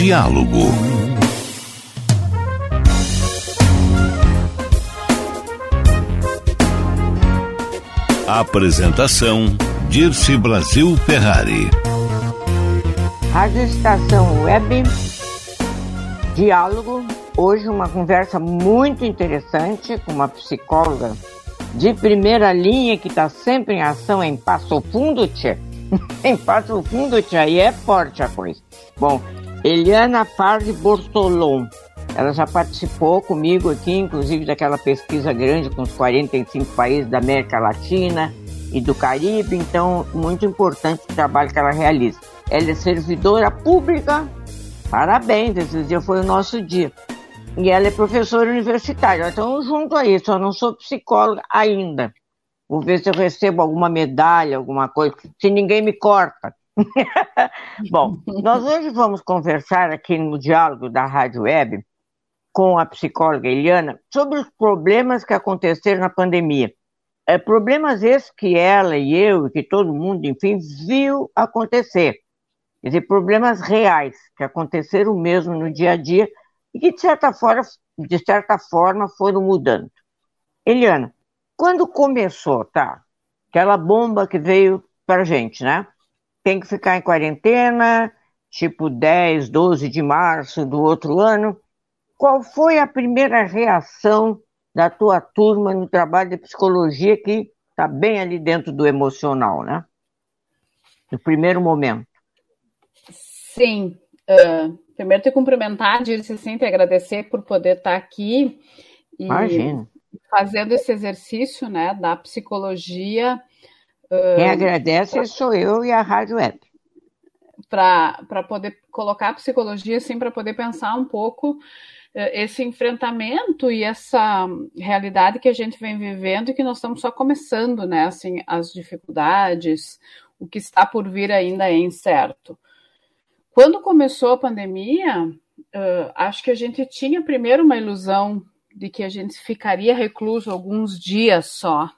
Diálogo. Apresentação Dirce Brasil Ferrari. Rádio Estação Web, Diálogo. Hoje uma conversa muito interessante com uma psicóloga de primeira linha que está sempre em ação em Passo Fundo, tia. em Passo Fundo, tia, e é forte a coisa. Bom, Eliana Pardi Bortolom. Ela já participou comigo aqui, inclusive, daquela pesquisa grande com os 45 países da América Latina e do Caribe, então, muito importante o trabalho que ela realiza. Ela é servidora pública, parabéns, esse dia foi o nosso dia. E ela é professora universitária, então, junto a isso, eu não sou psicóloga ainda. Vou ver se eu recebo alguma medalha, alguma coisa, se ninguém me corta. Bom, nós hoje vamos conversar aqui no diálogo da Rádio Web com a psicóloga Eliana sobre os problemas que aconteceram na pandemia. É, problemas esses que ela e eu e que todo mundo, enfim, viu acontecer. Quer dizer, problemas reais que aconteceram mesmo no dia a dia e que, de certa forma, de certa forma foram mudando. Eliana, quando começou, tá? Aquela bomba que veio para gente, né? Tem que ficar em quarentena, tipo 10, 12 de março do outro ano. Qual foi a primeira reação da tua turma no trabalho de psicologia que está bem ali dentro do emocional, né? No primeiro momento. Sim. Uh, primeiro te cumprimentar, Dirce, sim, te agradecer por poder estar aqui. E Imagina. Fazendo esse exercício, né, da psicologia quem agradece sou eu e a Rádio Web. Para poder colocar a psicologia, assim, para poder pensar um pouco esse enfrentamento e essa realidade que a gente vem vivendo e que nós estamos só começando, né? Assim, as dificuldades, o que está por vir ainda é incerto. Quando começou a pandemia, uh, acho que a gente tinha primeiro uma ilusão de que a gente ficaria recluso alguns dias só,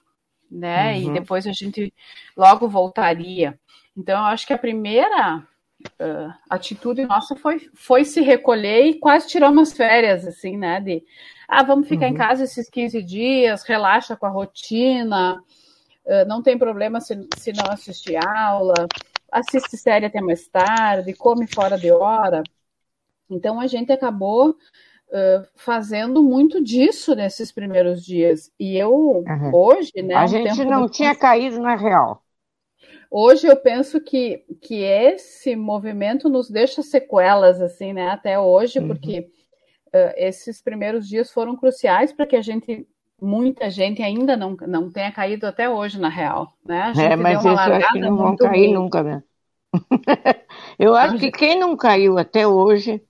né? Uhum. E depois a gente logo voltaria. Então, eu acho que a primeira uh, atitude nossa foi, foi se recolher e quase tirar umas férias, assim, né? De, ah, vamos ficar uhum. em casa esses 15 dias, relaxa com a rotina, uh, não tem problema se, se não assistir aula, assiste série até mais tarde, come fora de hora. Então, a gente acabou fazendo muito disso nesses primeiros dias. E eu, uhum. hoje, né? A um gente não tinha caído na real. Hoje eu penso que, que esse movimento nos deixa sequelas, assim, né? Até hoje, uhum. porque uh, esses primeiros dias foram cruciais para que a gente muita gente ainda não, não tenha caído até hoje na real, né? A gente é, mas deu uma eu acho que não vão cair ruim. nunca, né? eu acho que quem não caiu até hoje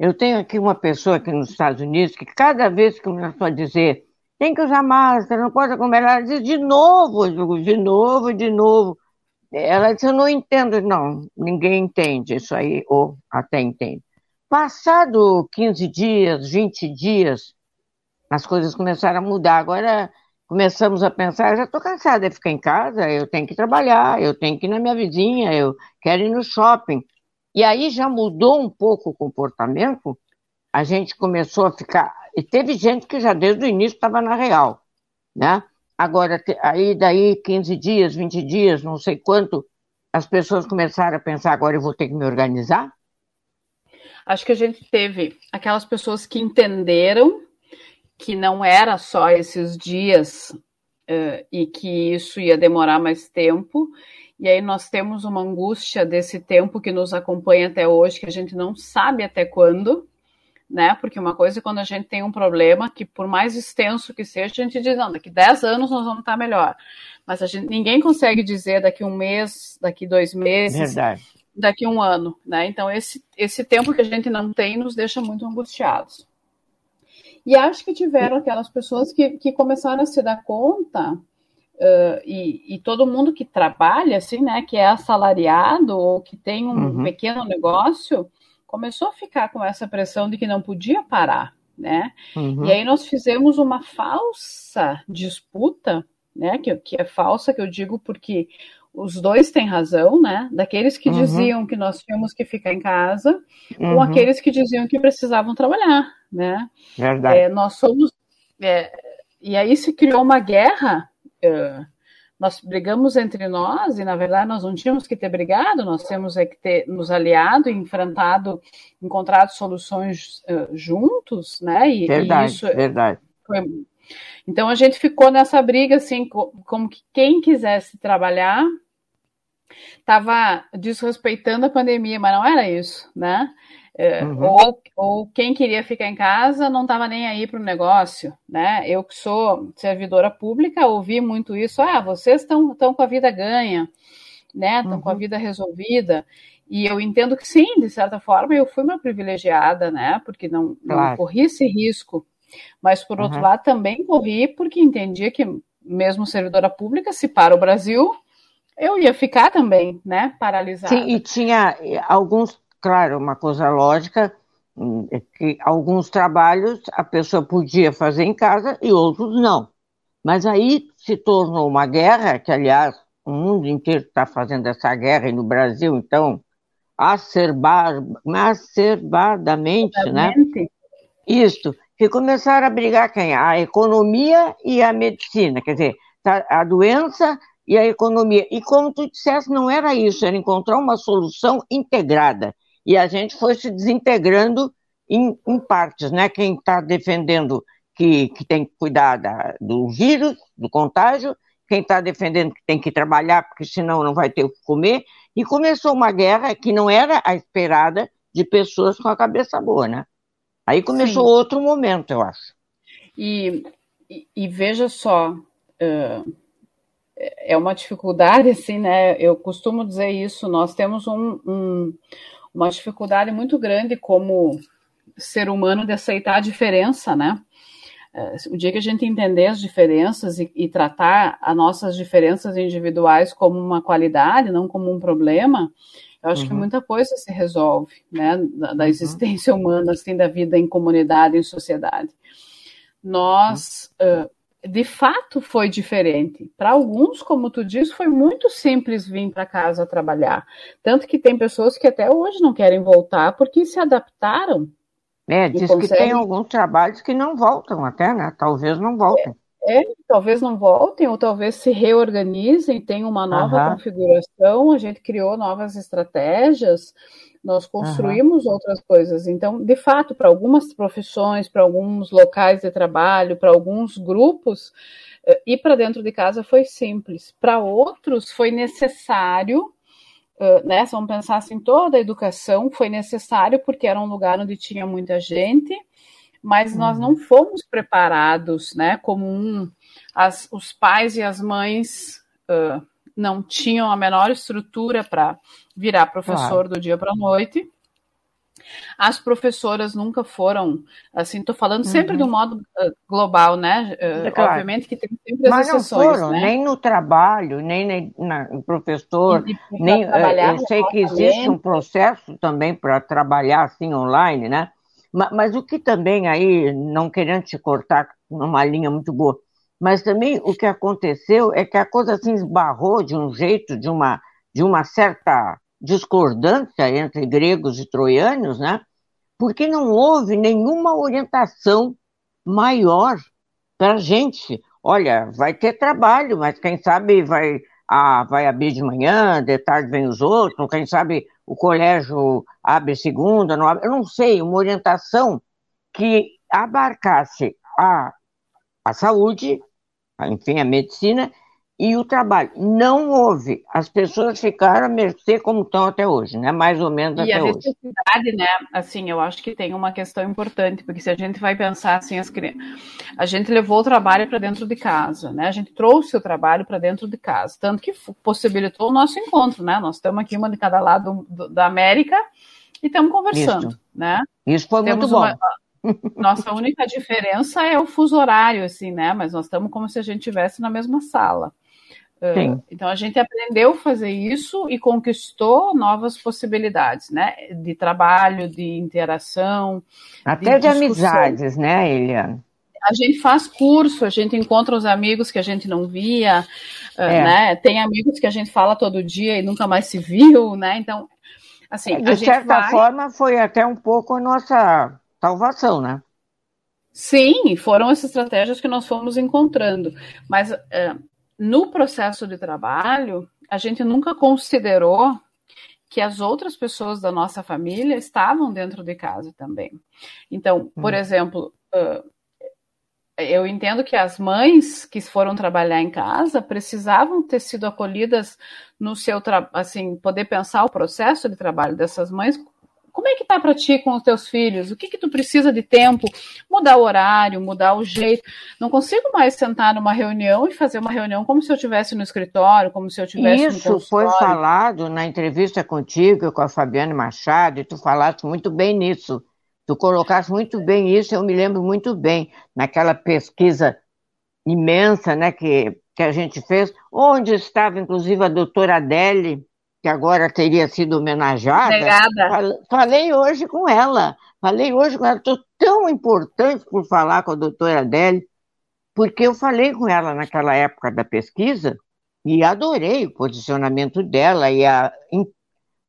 eu tenho aqui uma pessoa aqui nos Estados Unidos que cada vez que começou a dizer tem que usar máscara, não pode comer, ela diz de novo, de novo, de novo. Ela disse, eu não entendo, não, ninguém entende isso aí, ou até entende. Passado 15 dias, 20 dias, as coisas começaram a mudar. Agora começamos a pensar, já estou cansada de ficar em casa, eu tenho que trabalhar, eu tenho que ir na minha vizinha, eu quero ir no shopping. E aí já mudou um pouco o comportamento, a gente começou a ficar. E teve gente que já desde o início estava na real, né? Agora, aí daí 15 dias, 20 dias, não sei quanto, as pessoas começaram a pensar, agora eu vou ter que me organizar? Acho que a gente teve aquelas pessoas que entenderam que não era só esses dias uh, e que isso ia demorar mais tempo e aí nós temos uma angústia desse tempo que nos acompanha até hoje, que a gente não sabe até quando, né? Porque uma coisa é quando a gente tem um problema que, por mais extenso que seja, a gente diz, não, daqui 10 anos nós vamos estar melhor. Mas a gente, ninguém consegue dizer daqui um mês, daqui dois meses. Verdade. daqui um ano, né? Então esse esse tempo que a gente não tem nos deixa muito angustiados. E acho que tiveram aquelas pessoas que, que começaram a se dar conta Uh, e, e, todo mundo que trabalha, assim, né, que é assalariado ou que tem um uhum. pequeno negócio, começou a ficar com essa pressão de que não podia parar, né? Uhum. E aí nós fizemos uma falsa disputa, né, que, que é falsa, que eu digo porque os dois têm razão, né? Daqueles que uhum. diziam que nós tínhamos que ficar em casa, uhum. ou aqueles que diziam que precisavam trabalhar, né? Verdade. É, nós somos. É, e aí se criou uma guerra uh, nós brigamos entre nós e na verdade nós não tínhamos que ter brigado, nós temos é que ter nos aliado, enfrentado, encontrado soluções uh, juntos, né? E, verdade, e isso verdade. Foi... Então a gente ficou nessa briga assim, como que quem quisesse trabalhar estava desrespeitando a pandemia, mas não era isso, né? É, uhum. ou, ou quem queria ficar em casa não estava nem aí para o negócio, né? Eu que sou servidora pública ouvi muito isso. Ah, vocês estão com a vida ganha, né? Estão uhum. com a uhum. vida resolvida. E eu entendo que sim, de certa forma, eu fui uma privilegiada, né? Porque não, claro. não corri esse risco. Mas, por uhum. outro lado, também corri porque entendia que, mesmo servidora pública, se para o Brasil, eu ia ficar também, né? Paralisada. Sim, e tinha alguns claro, uma coisa lógica, hum, é que alguns trabalhos a pessoa podia fazer em casa e outros não. Mas aí se tornou uma guerra, que aliás o mundo inteiro está fazendo essa guerra e no Brasil, então, acerbar, acerbadamente, né? Isto, que começaram a brigar quem? A economia e a medicina, quer dizer, tá, a doença e a economia. E como tu disseste, não era isso, era encontrar uma solução integrada e a gente foi se desintegrando em, em partes, né? Quem está defendendo que, que tem que cuidar da, do vírus, do contágio, quem está defendendo que tem que trabalhar, porque senão não vai ter o que comer, e começou uma guerra que não era a esperada de pessoas com a cabeça boa, né? Aí começou Sim. outro momento, eu acho. E, e, e veja só, uh, é uma dificuldade, assim, né? Eu costumo dizer isso, nós temos um, um uma dificuldade muito grande como ser humano de aceitar a diferença, né? É, o dia que a gente entender as diferenças e, e, tratar as nossas diferenças individuais como uma qualidade, não como um problema, eu acho uhum. que muita coisa se resolve, né? Da, da uhum. existência uhum. humana, assim, da vida em comunidade, em sociedade. Nós uhum. uh, de fato foi diferente. Para alguns, como tu diz, foi muito simples vir para casa trabalhar. Tanto que tem pessoas que até hoje não querem voltar porque se adaptaram. É, diz conseguem... que tem alguns trabalhos que não voltam até, né? Talvez não voltem. É, é talvez não voltem, ou talvez se reorganizem, tenham uma nova uhum. configuração, a gente criou novas estratégias nós construímos uhum. outras coisas. Então, de fato, para algumas profissões, para alguns locais de trabalho, para alguns grupos, eh, ir para dentro de casa foi simples. Para outros, foi necessário, né? Vamos pensar assim, toda a educação foi necessário porque era um lugar onde tinha muita gente, mas nós não fomos preparados, né? Como um, as, os pais e as mães uh, não tinham a menor estrutura para virar professor claro. do dia para a noite. As professoras nunca foram, assim, estou falando sempre uhum. de um modo uh, global, né? Uh, claro. Obviamente que tem sempre as Mas exceções, não foram, né? nem no trabalho, nem no professor, nem, eu sei que existe um processo também para trabalhar assim online, né? Mas, mas, o que também aí, não querendo te cortar numa linha muito boa, mas também o que aconteceu é que a coisa assim esbarrou de um jeito, de uma, de uma certa discordância entre gregos e troianos, né? Porque não houve nenhuma orientação maior para a gente. Olha, vai ter trabalho, mas quem sabe vai, ah, vai abrir de manhã, de tarde vem os outros, quem sabe o colégio abre segunda, não abre, eu não sei, uma orientação que abarcasse a, a saúde, enfim, a medicina e o trabalho. Não houve. As pessoas ficaram a mercê como estão até hoje, né? Mais ou menos e até hoje. E a necessidade, né? Assim, eu acho que tem uma questão importante, porque se a gente vai pensar assim, as crianças... a gente levou o trabalho para dentro de casa, né? A gente trouxe o trabalho para dentro de casa, tanto que possibilitou o nosso encontro, né? Nós estamos aqui uma de cada lado do, da América e estamos conversando, Isso. né? Isso foi Temos muito bom. Uma nossa única diferença é o fuso horário, assim, né? Mas nós estamos como se a gente estivesse na mesma sala. Uh, então a gente aprendeu a fazer isso e conquistou novas possibilidades, né? De trabalho, de interação. Até de, de amizades, né, Eliane? A gente faz curso, a gente encontra os amigos que a gente não via, é. né? Tem amigos que a gente fala todo dia e nunca mais se viu, né? Então, assim, de certa vai... forma foi até um pouco a nossa salvação, né? Sim, foram as estratégias que nós fomos encontrando. Mas é, no processo de trabalho, a gente nunca considerou que as outras pessoas da nossa família estavam dentro de casa também. Então, por hum. exemplo, eu entendo que as mães que foram trabalhar em casa precisavam ter sido acolhidas no seu assim poder pensar o processo de trabalho dessas mães como é que tá para ti com os teus filhos? O que que tu precisa de tempo? Mudar o horário, mudar o jeito. Não consigo mais sentar numa reunião e fazer uma reunião como se eu estivesse no escritório, como se eu tivesse Isso no foi falado na entrevista contigo com a Fabiana Machado e tu falaste muito bem nisso. Tu colocaste muito bem isso, eu me lembro muito bem naquela pesquisa imensa, né, que que a gente fez, onde estava inclusive a doutora Adele, que agora teria sido homenageada, falei hoje com ela. Falei hoje com ela. Estou tão importante por falar com a doutora Adele, porque eu falei com ela naquela época da pesquisa e adorei o posicionamento dela e a,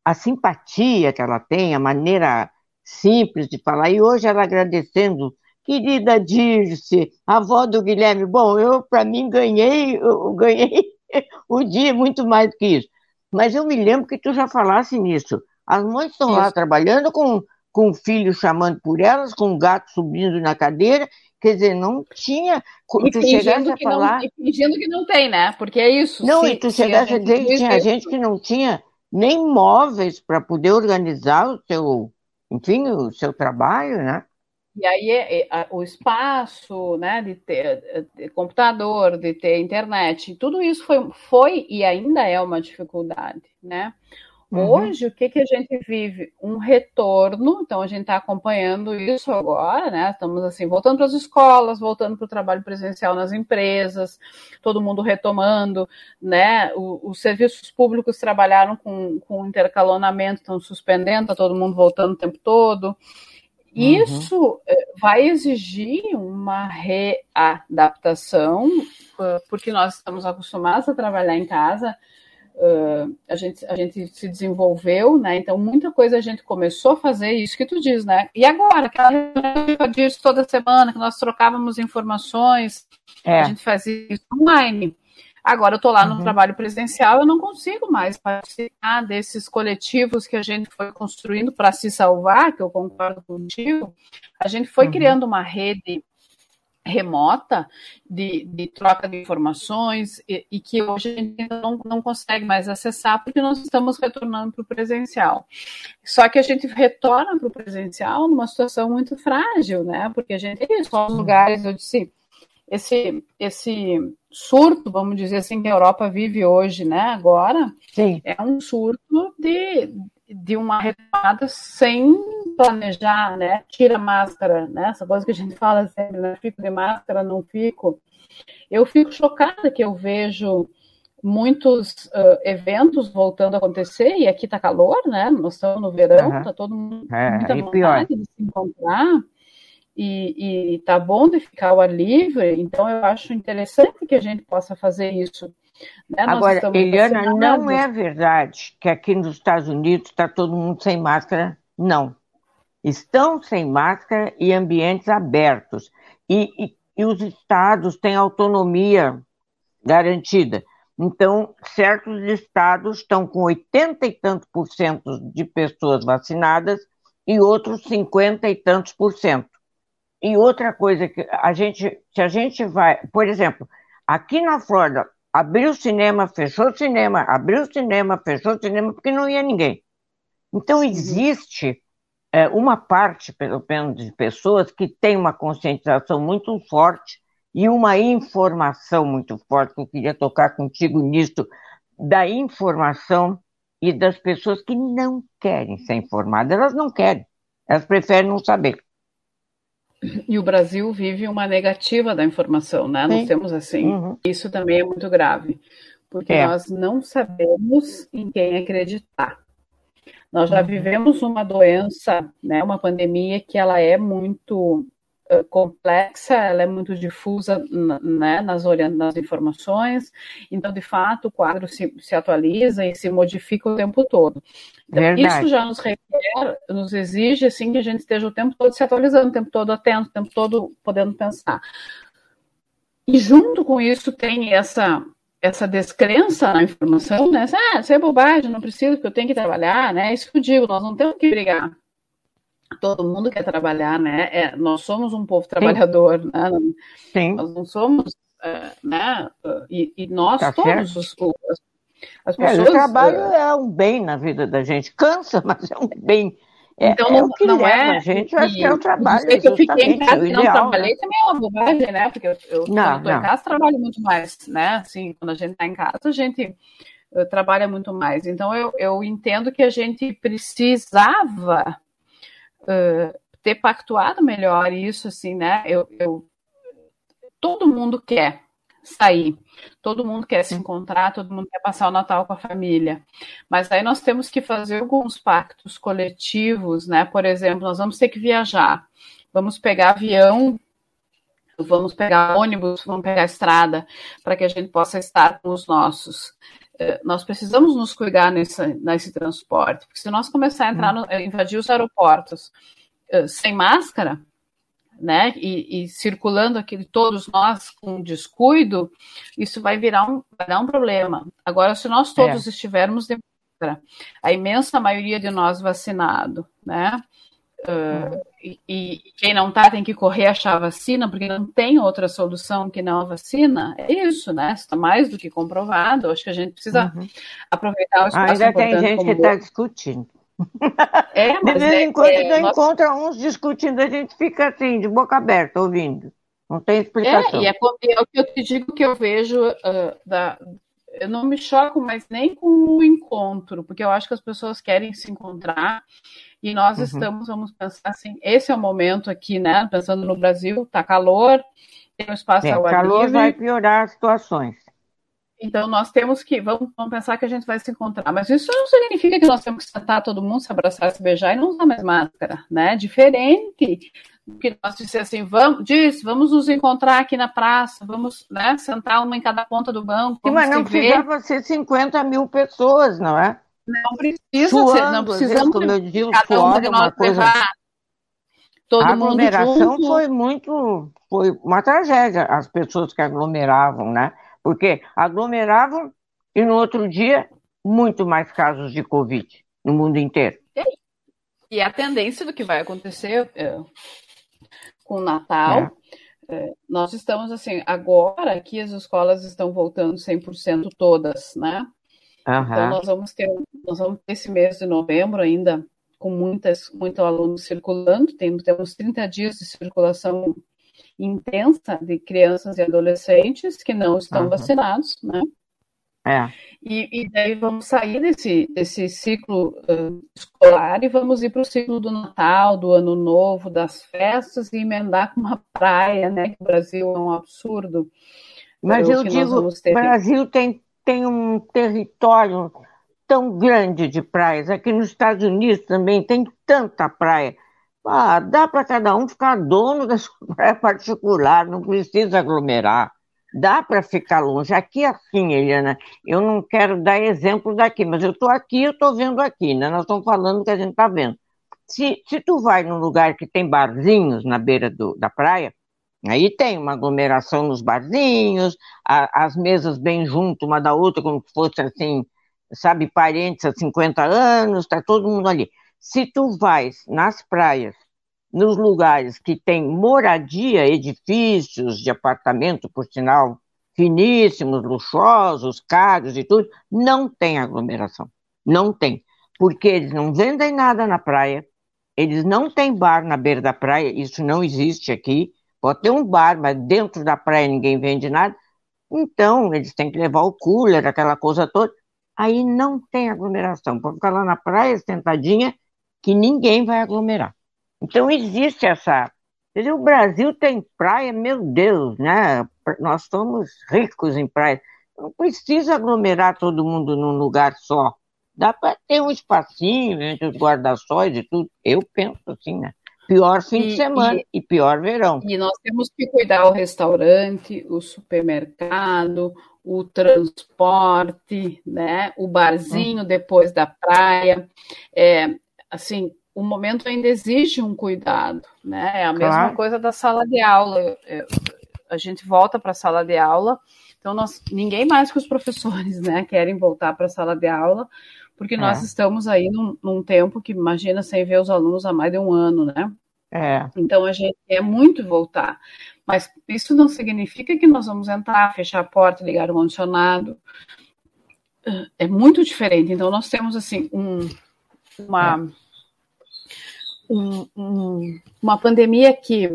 a simpatia que ela tem, a maneira simples de falar. E hoje ela agradecendo, querida Dirce, avó do Guilherme. Bom, eu, para mim, ganhei, eu ganhei o dia muito mais do que isso. Mas eu me lembro que tu já falasse nisso. As mães estão lá trabalhando com, com o filho chamando por elas, com o gato subindo na cadeira. Quer dizer, não tinha. E tu chegasse a falar. Não, e fingindo que não tem, né? Porque é isso. Não, se, e tu chegasse a, dizer que tinha gente que não tinha nem móveis para poder organizar o seu, enfim, o seu trabalho, né? E aí é, é, o espaço, né, de ter, computador, de ter internet, tudo isso foi, foi e ainda é uma dificuldade, né? Uhum. Hoje, o que, que a gente vive? Um retorno, então a gente está acompanhando isso agora, né? Estamos assim, voltando para as escolas, voltando para o trabalho presencial nas empresas, todo mundo retomando, né? O, os serviços públicos trabalharam com, com intercalonamento, estão suspendendo, está todo mundo voltando o tempo todo. Uhum. Isso uhum. vai exigir uma readaptação, porque nós estamos acostumados a trabalhar em casa, a gente, a gente se desenvolveu, né? Então, muita coisa a gente começou a fazer isso que tu diz, né? E agora, aquela reunião disso toda semana, que nós trocávamos informações, é. a gente fazia isso online. Agora eu estou lá no uhum. trabalho presencial, eu não consigo mais participar desses coletivos que a gente foi construindo para se salvar, que eu concordo contigo. A gente foi uhum. criando uma rede remota de, de, troca de informações e, e, que hoje a gente não, não consegue mais acessar porque nós estamos retornando para o presencial. Só que a gente retorna para o presencial numa situação muito frágil, né? Porque a gente tem só os lugares, eu disse, esse, esse surto, vamos dizer assim, que a Europa vive hoje, né, agora, Sim. é um surto de, de uma retomada sem planejar, né, tira máscara, né, essa coisa que a gente fala sempre, né, fico de máscara, não fico. Eu fico chocada que eu vejo muitos uh, eventos voltando a acontecer, e aqui tá calor, né, nós estamos no verão, uhum. tá todo mundo é, muita vontade pior. de se encontrar, e, e tá bom de ficar ao ar livre, então eu acho interessante que a gente possa fazer isso. Né? Agora, Eliana, não é verdade que aqui nos Estados Unidos está todo mundo sem máscara, não. Estão sem máscara e ambientes abertos. E, e, e os estados têm autonomia garantida. Então, certos estados estão com 80 e tantos por cento de pessoas vacinadas e outros 50 e tantos por cento. E outra coisa que a gente, se a gente vai, por exemplo, aqui na Flórida, abriu o cinema, fechou o cinema, abriu o cinema, fechou o cinema, porque não ia ninguém. Então, existe é, uma parte, pelo menos, de pessoas que tem uma conscientização muito forte e uma informação muito forte, que eu queria tocar contigo nisso, da informação e das pessoas que não querem ser informadas. Elas não querem, elas preferem não saber. E o Brasil vive uma negativa da informação, né? Sim. Nós temos assim, uhum. isso também é muito grave, porque é. nós não sabemos em quem acreditar. Nós já uhum. vivemos uma doença, né, uma pandemia que ela é muito uh, complexa, ela é muito difusa né, nas, nas informações, então, de fato, o quadro se, se atualiza e se modifica o tempo todo. Então, isso já nos requer, nos exige assim, que a gente esteja o tempo todo se atualizando, o tempo todo atento, o tempo todo podendo pensar. E junto com isso tem essa essa descrença na informação, né? Ah, isso é bobagem, não preciso, porque eu tenho que trabalhar, né? Isso que eu digo, nós não temos que brigar. Todo mundo quer trabalhar, né? É, nós somos um povo trabalhador, Sim. né? Sim. Nós não somos, uh, né? E, e, nós tá todos os, os, as pessoas. É, o trabalho uh, é um bem na vida da gente. Cansa, mas é um bem. É, então, é não, o que não leva é, a gente, acho que é o trabalho. eu fiquei em casa e não ideal, trabalhei né? também é uma bobagem, né? Porque eu, eu não, quando estou em casa trabalho muito mais, né? Assim, quando a gente está em casa, a gente uh, trabalha muito mais. Então, eu, eu entendo que a gente precisava uh, ter pactuado melhor isso, assim, né? Eu, eu, todo mundo quer sair. Todo mundo quer se encontrar, todo mundo quer passar o Natal com a família. Mas aí nós temos que fazer alguns pactos coletivos, né? Por exemplo, nós vamos ter que viajar. Vamos pegar avião, vamos pegar ônibus, vamos pegar estrada, para que a gente possa estar com os nossos. Eh, nós precisamos nos cuidar nesse, nesse transporte, porque se nós começar a entrar hum. no, invadir os aeroportos eh, sem máscara, né, e, e, circulando aqui todos nós com descuido, isso vai virar um, vai dar um problema. Agora, se nós todos é. estivermos de a imensa maioria de nós vacinado, né, uh, e, e, quem não tá tem que correr achar a vacina, porque não tem outra solução que não a vacina, é isso, né, está mais do que comprovado, acho que a gente precisa uhum. aproveitar o espaço Ainda tem gente que está discutindo. É, de vez em é, quando é, nós... encontra uns discutindo, a gente fica assim, de boca aberta, ouvindo. Não tem explicação. É, e é, é o que eu te digo que eu vejo uh, da, eu não me choco mais nem com o encontro, porque eu acho que as pessoas querem se encontrar e nós uhum. estamos, vamos pensar assim, esse é o momento aqui, né? Pensando no Brasil, tá calor, tem um espaço é, ao ar calor vai piorar as situações. Então, nós temos que, vamos, vamos, pensar que a gente vai se encontrar. Mas isso não significa que nós temos que sentar todo mundo, se abraçar, se beijar e não usar mais máscara, né? Diferente do que nós dissemos assim, vamos, diz, vamos nos encontrar aqui na praça, vamos né, sentar uma em cada ponta do banco. Sim, mas não precisava ser 50 mil pessoas, não é? Não precisa Suando, ser, não precisamos. Como eu digo, suor, uma coisa... Todo a aglomeração foi muito, foi uma tragédia, as pessoas que aglomeravam, né? Porque aglomeravam e no outro dia muito mais casos de Covid no mundo inteiro. E a tendência do que vai acontecer é, com o Natal, é. É, nós estamos assim, agora que as escolas estão voltando 100% todas, né? Uhum. Então nós vamos ter, nós vamos ter esse mês de novembro ainda com muitas, muito alunos circulando, temos, temos 30 dias de circulação intensa de crianças e adolescentes que não estão uhum. vacinados, né? É. E, e, daí vamos sair desse, desse ciclo uh, escolar e vamos ir para o ciclo do Natal, do Ano Novo, das festas e emendar com uma praia, né? Que o Brasil é um absurdo. Mas eu digo, o Brasil tem, tem um território tão grande de praias. Aqui nos Estados Unidos também tem tanta praia. Ah, dá para cada um ficar dono da sua praia particular, não precisa aglomerar. Dá para ficar longe. Aqui é assim, Eliana, eu não quero dar exemplo daqui, mas eu estou aqui, eu estou vendo aqui, né? Nós estamos falando do que a gente está vendo. Se, se tu vai num lugar que tem barzinhos na beira do, da praia, aí tem uma aglomeração nos barzinhos, a, as mesas bem junto uma da outra, como se fosse assim, sabe, parentes há 50 anos, está todo mundo ali. Se tu vais nas praias, nos lugares que tem moradia, edifícios de apartamento, por sinal, finíssimos, luxuosos, caros e tudo, não tem aglomeração. Não tem. Porque eles não vendem nada na praia, eles não têm bar na beira da praia, isso não existe aqui. Pode ter um bar, mas dentro da praia ninguém vende nada. Então, eles têm que levar o cooler, aquela coisa toda. Aí não tem aglomeração. Pode ficar lá na praia, sentadinha, que ninguém vai aglomerar. Então, existe essa. O Brasil tem praia, meu Deus, né? Nós somos ricos em praia. Não precisa aglomerar todo mundo num lugar só. Dá para ter um espacinho entre os guarda-sóis e tudo. Eu penso assim, né? Pior fim e, de semana e, e, pior verão. E nós temos que cuidar o restaurante, o supermercado, o transporte, né? O barzinho hum. depois da praia. É, assim, o momento ainda exige um cuidado, né? É a mesma claro. coisa da sala de aula. A gente volta para a sala de aula, então nós, ninguém mais que os professores, né, querem voltar para a sala de aula, porque nós é. estamos aí num, num, tempo que imagina sem ver os alunos há mais de um ano, né? É. Então a gente quer muito voltar, mas isso não significa que nós vamos entrar, fechar a porta, ligar o condicionado. É muito diferente. Então nós temos assim um, uma é um, um, uma pandemia que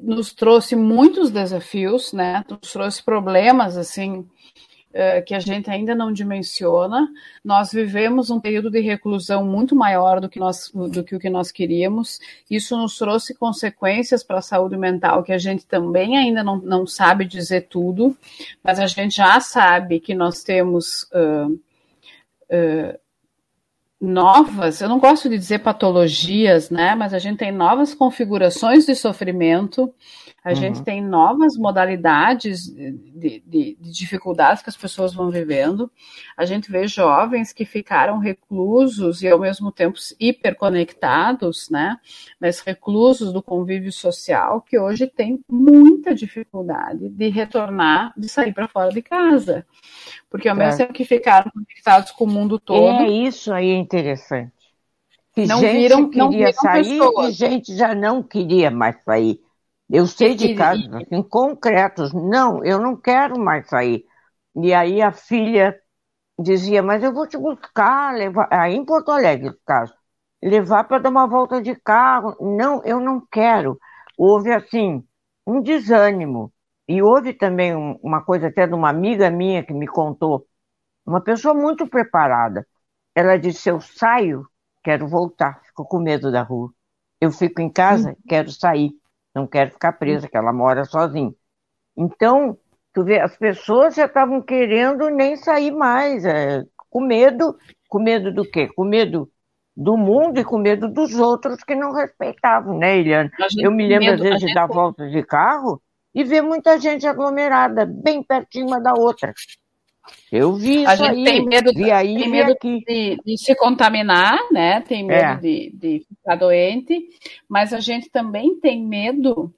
nos trouxe muitos desafios, né? Nos trouxe problemas assim uh, que a gente ainda não dimensiona. Nós vivemos um período de reclusão muito maior do que nós do que o que nós queríamos. Isso nos trouxe consequências para a saúde mental que a gente também ainda não, não sabe dizer tudo, mas a gente já sabe que nós temos uh, uh, novas, eu não gosto de dizer patologias, né? Mas a gente tem novas configurações de sofrimento, a uhum. gente tem novas modalidades de, de, de, dificuldades que as pessoas vão vivendo. A gente vê jovens que ficaram reclusos e ao mesmo tempo hiperconectados, né? Mas reclusos do convívio social, que hoje tem muita dificuldade de retornar, de sair para fora de casa. Porque ao mesmo é. tempo que ficaram conectados com o mundo todo. É isso aí interessante. Que não gente viram, queria não viram sair pessoas. e gente já não queria mais sair. Eu sei de casos assim, concretos. Não, eu não quero mais sair. E aí a filha dizia, mas eu vou te buscar, levar. Aí em Porto Alegre, no caso, levar para dar uma volta de carro. Não, eu não quero. Houve assim um desânimo. E houve também um, uma coisa até de uma amiga minha que me contou, uma pessoa muito preparada. Ela disse: Eu saio, quero voltar, fico com medo da rua. Eu fico em casa, hum. quero sair, não quero ficar presa, que ela mora sozinha. Então, tu vê, as pessoas já estavam querendo nem sair mais, é, com medo, com medo do quê? Com medo do mundo e com medo dos outros que não respeitavam, né, Eliane? Eu me lembro, medo, às vezes, de dar voltas de carro e ver muita gente aglomerada, bem pertinho uma da outra. Eu vi a gente aí, tem medo, vi aí, tem medo de, de, se contaminar, né? Tem medo é. de, de ficar doente, mas a gente também tem medo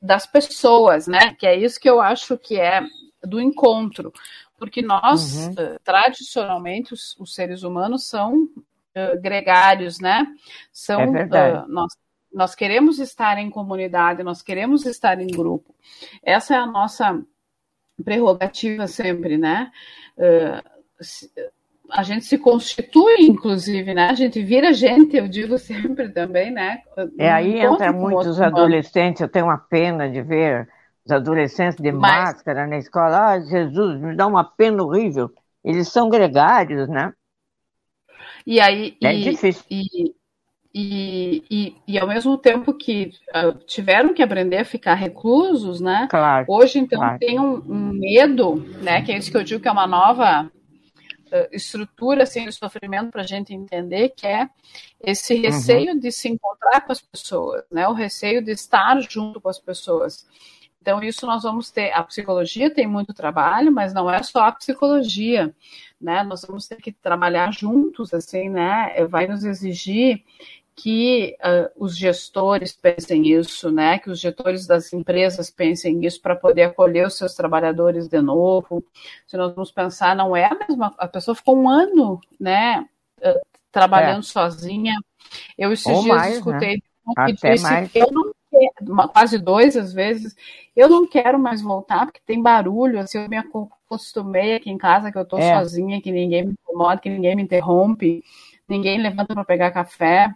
das pessoas, né? Que é isso que eu acho que é do encontro, porque nós uhum. uh, tradicionalmente os, os, seres humanos são uh, gregários, né? São é uh, nós nós queremos estar em comunidade, nós queremos estar em grupo. Essa é a nossa prerrogativa sempre, né? Uh, a gente se constitui, inclusive, né? A gente vira gente, eu digo sempre também, né? É aí entra muitos adolescentes, eu tenho uma pena de ver os adolescentes de Mas... máscara na escola. Ah, Jesus, me dá uma pena horrível. Eles são gregários, né? E aí, é e, difícil. E, e, e, e, ao mesmo tempo que uh, tiveram que aprender a ficar reclusos, né? Claro, Hoje, então, claro. tem um, um, medo, né? Que é isso que eu digo que é uma nova uh, estrutura assim, de sofrimento para a gente entender, que é esse uhum. receio uhum. de se encontrar com as pessoas, né? O receio de estar junto com as pessoas. Então, isso nós vamos ter. A psicologia tem muito trabalho, mas não é só a psicologia, né? Nós vamos ter que trabalhar juntos, assim, né? Vai nos exigir que uh, os gestores pensem isso, né? Que os gestores das empresas pensem isso para poder acolher os seus trabalhadores de novo. Se nós vamos pensar, não é a mesma. A pessoa ficou um ano, né? Uh, trabalhando é. sozinha. Eu esses Ou dias mais, né? escutei né? que disse mais. que eu não quero, quase dois às vezes, eu não quero mais voltar porque tem barulho, assim, eu me acostumei aqui em casa que eu tô é. sozinha, que ninguém me incomoda, que ninguém me interrompe, ninguém levanta para pegar café.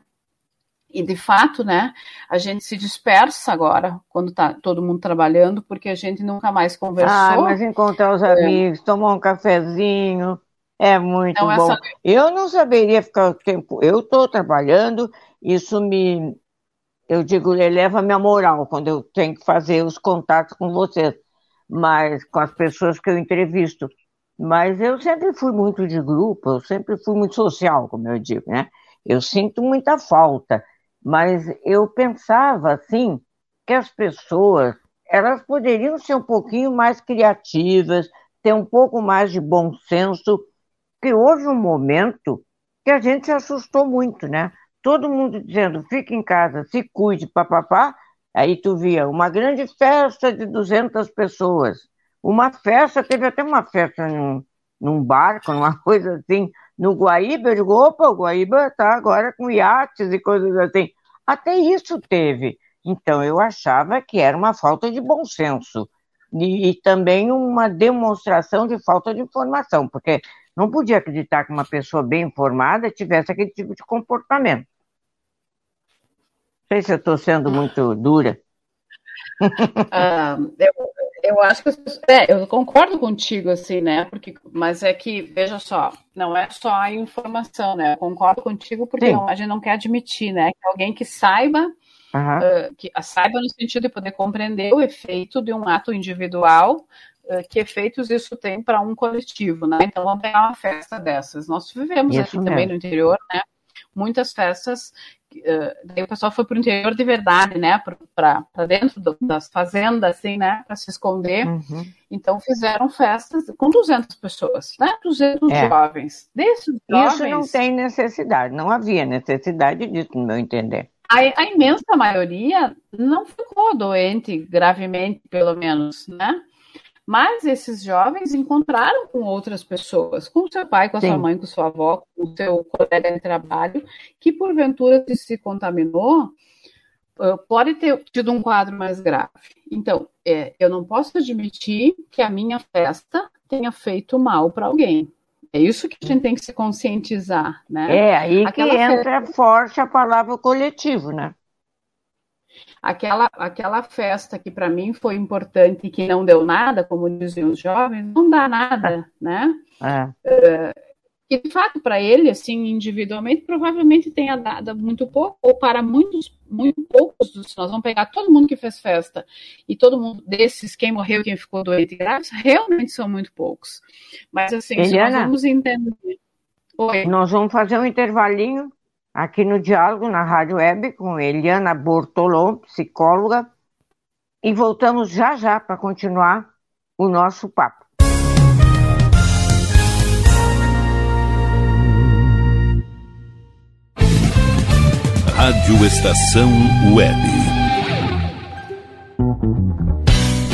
E de fato, né, a gente se dispersa agora quando tá todo mundo trabalhando, porque a gente nunca mais conversou. Ah, mas encontrar os é. amigos, tomar um cafezinho, é muito então, bom. Essa... Eu não saberia ficar o tempo. Eu estou trabalhando, isso me, eu digo, eleva minha moral quando eu tenho que fazer os contatos com vocês, mas com as pessoas que eu entrevisto. Mas eu sempre fui muito de grupo, eu sempre fui muito social, como eu digo, né? Eu sinto muita falta mas eu pensava assim que as pessoas elas poderiam ser um pouquinho mais criativas, ter um pouco mais de bom senso, que houve um momento que a gente se assustou muito, né? Todo mundo dizendo, fique em casa, se cuide, papapá. Aí tu via uma grande festa de 200 pessoas. Uma festa, teve até uma festa num, num barco, numa coisa assim, no Guaíba, eu digo, opa, o Guaíba está agora com iates e coisas assim. Até isso teve. Então, eu achava que era uma falta de bom senso e, e também uma demonstração de falta de informação, porque não podia acreditar que uma pessoa bem informada tivesse aquele tipo de comportamento. Não sei se eu estou sendo muito dura. Uh, eu, eu acho que é, eu concordo contigo, assim, né? Porque, mas é que, veja só, não é só a informação, né? Eu concordo contigo porque não, a gente não quer admitir, né? Que alguém que saiba, uhum. uh, que saiba no sentido de poder compreender o efeito de um ato individual, uh, que efeitos isso tem para um coletivo, né? Então vamos pegar uma festa dessas. Nós vivemos isso aqui mesmo. também no interior, né? Muitas festas uh, daí o pessoal foi para o interior de verdade, né? Para dentro do, das fazendas, assim, né? Para se esconder. Uhum. Então fizeram festas com 200 pessoas, né? 200 é. jovens. Desses jovens. Isso não tem necessidade, não havia necessidade disso, no meu entender. A, a imensa maioria não ficou doente gravemente, pelo menos, né? Mas esses jovens encontraram com outras pessoas, com seu pai, com a Sim. sua mãe, com sua avó, com o seu colega de trabalho, que porventura se contaminou, pode ter tido um quadro mais grave. Então, é, eu não posso admitir que a minha festa tenha feito mal para alguém. É isso que a gente tem que se conscientizar, né? É aí Aquela que entra festa... forte a palavra coletivo, né? Aquela, aquela festa que para mim foi importante e que não deu nada, como diziam os jovens, não dá nada, né? É. Uh, que de fato para ele, assim, individualmente, provavelmente tenha dado muito pouco, ou para muitos, muito poucos, se nós vamos pegar todo mundo que fez festa e todo mundo desses, quem morreu e quem ficou doente grave, realmente são muito poucos. Mas assim, Eliana, se nós vamos entender. Oi. Nós vamos fazer um intervalinho aqui no Diálogo, na Rádio Web, com Eliana Bortolom, psicóloga, e voltamos já já para continuar o nosso papo. Rádio Estação Web.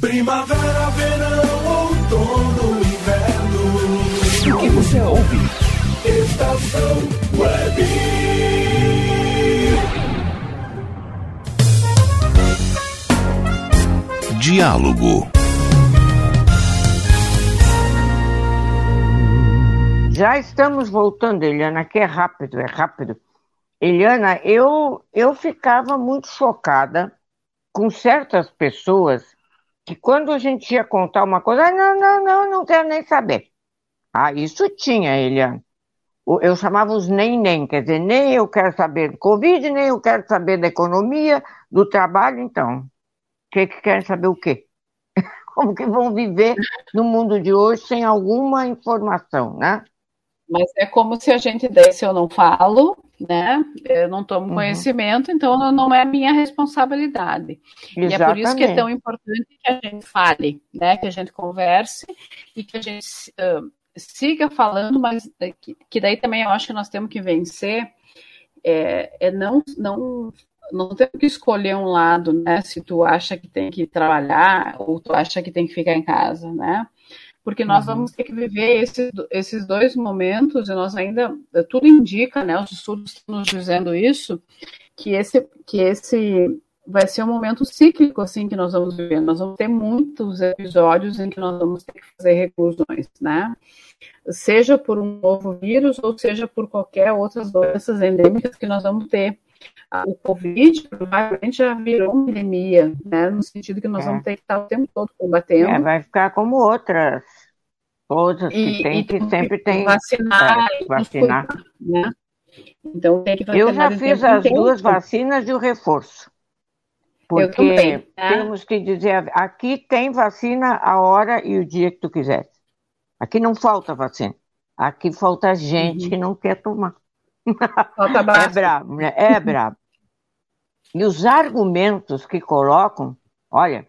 Primavera, verão, outono, inverno. O que você ouve? Estação Web. Diálogo. Já estamos voltando, Eliana, que é rápido, é rápido. Eliana, eu, eu ficava muito chocada com certas pessoas que quando a gente ia contar uma coisa, ah, não, não, não, não quero nem saber. Ah, isso tinha, Eliana. Eu chamava os nem nem, quer dizer, nem eu quero saber do Covid, nem eu quero saber da economia, do trabalho, então. O que, que querem saber o quê? Como que vão viver no mundo de hoje sem alguma informação, né? Mas é como se a gente desse, eu não falo, né? Eu não tomo uhum. conhecimento, então não é minha responsabilidade. Exatamente. E é por isso que é tão importante que a gente fale, né? Que a gente converse e que a gente uh, siga falando, mas que, que, daí também eu acho que nós temos que vencer é, é não, não não temos que escolher um lado, né? Se tu acha que tem que trabalhar ou tu acha que tem que ficar em casa, né? Porque nós uhum. vamos ter que viver esses, esses dois momentos, e nós ainda, tudo indica, né, os estudos estão nos dizendo isso, que esse, que esse vai ser um momento cíclico, assim, que nós vamos viver. Nós vamos ter muitos episódios em que nós vamos ter que fazer reclusões, né? Seja por um novo vírus, ou seja por qualquer outras doenças endêmicas que nós vamos ter. O Covid provavelmente já virou uma endemia, né? No sentido que nós é. vamos ter que estar o tempo todo combatendo. É, vai ficar como outras Outras que tem, que sempre tem. Vacinar, é, vacinar. Cuidar, né? Então tem que vacinar. Eu já fiz as duas vacinas e o reforço. Porque também, né? temos que dizer, aqui tem vacina a hora e o dia que tu quiser. Aqui não falta vacina. Aqui falta gente uhum. que não quer tomar. Falta é brabo, né? É brabo. E os argumentos que colocam, olha,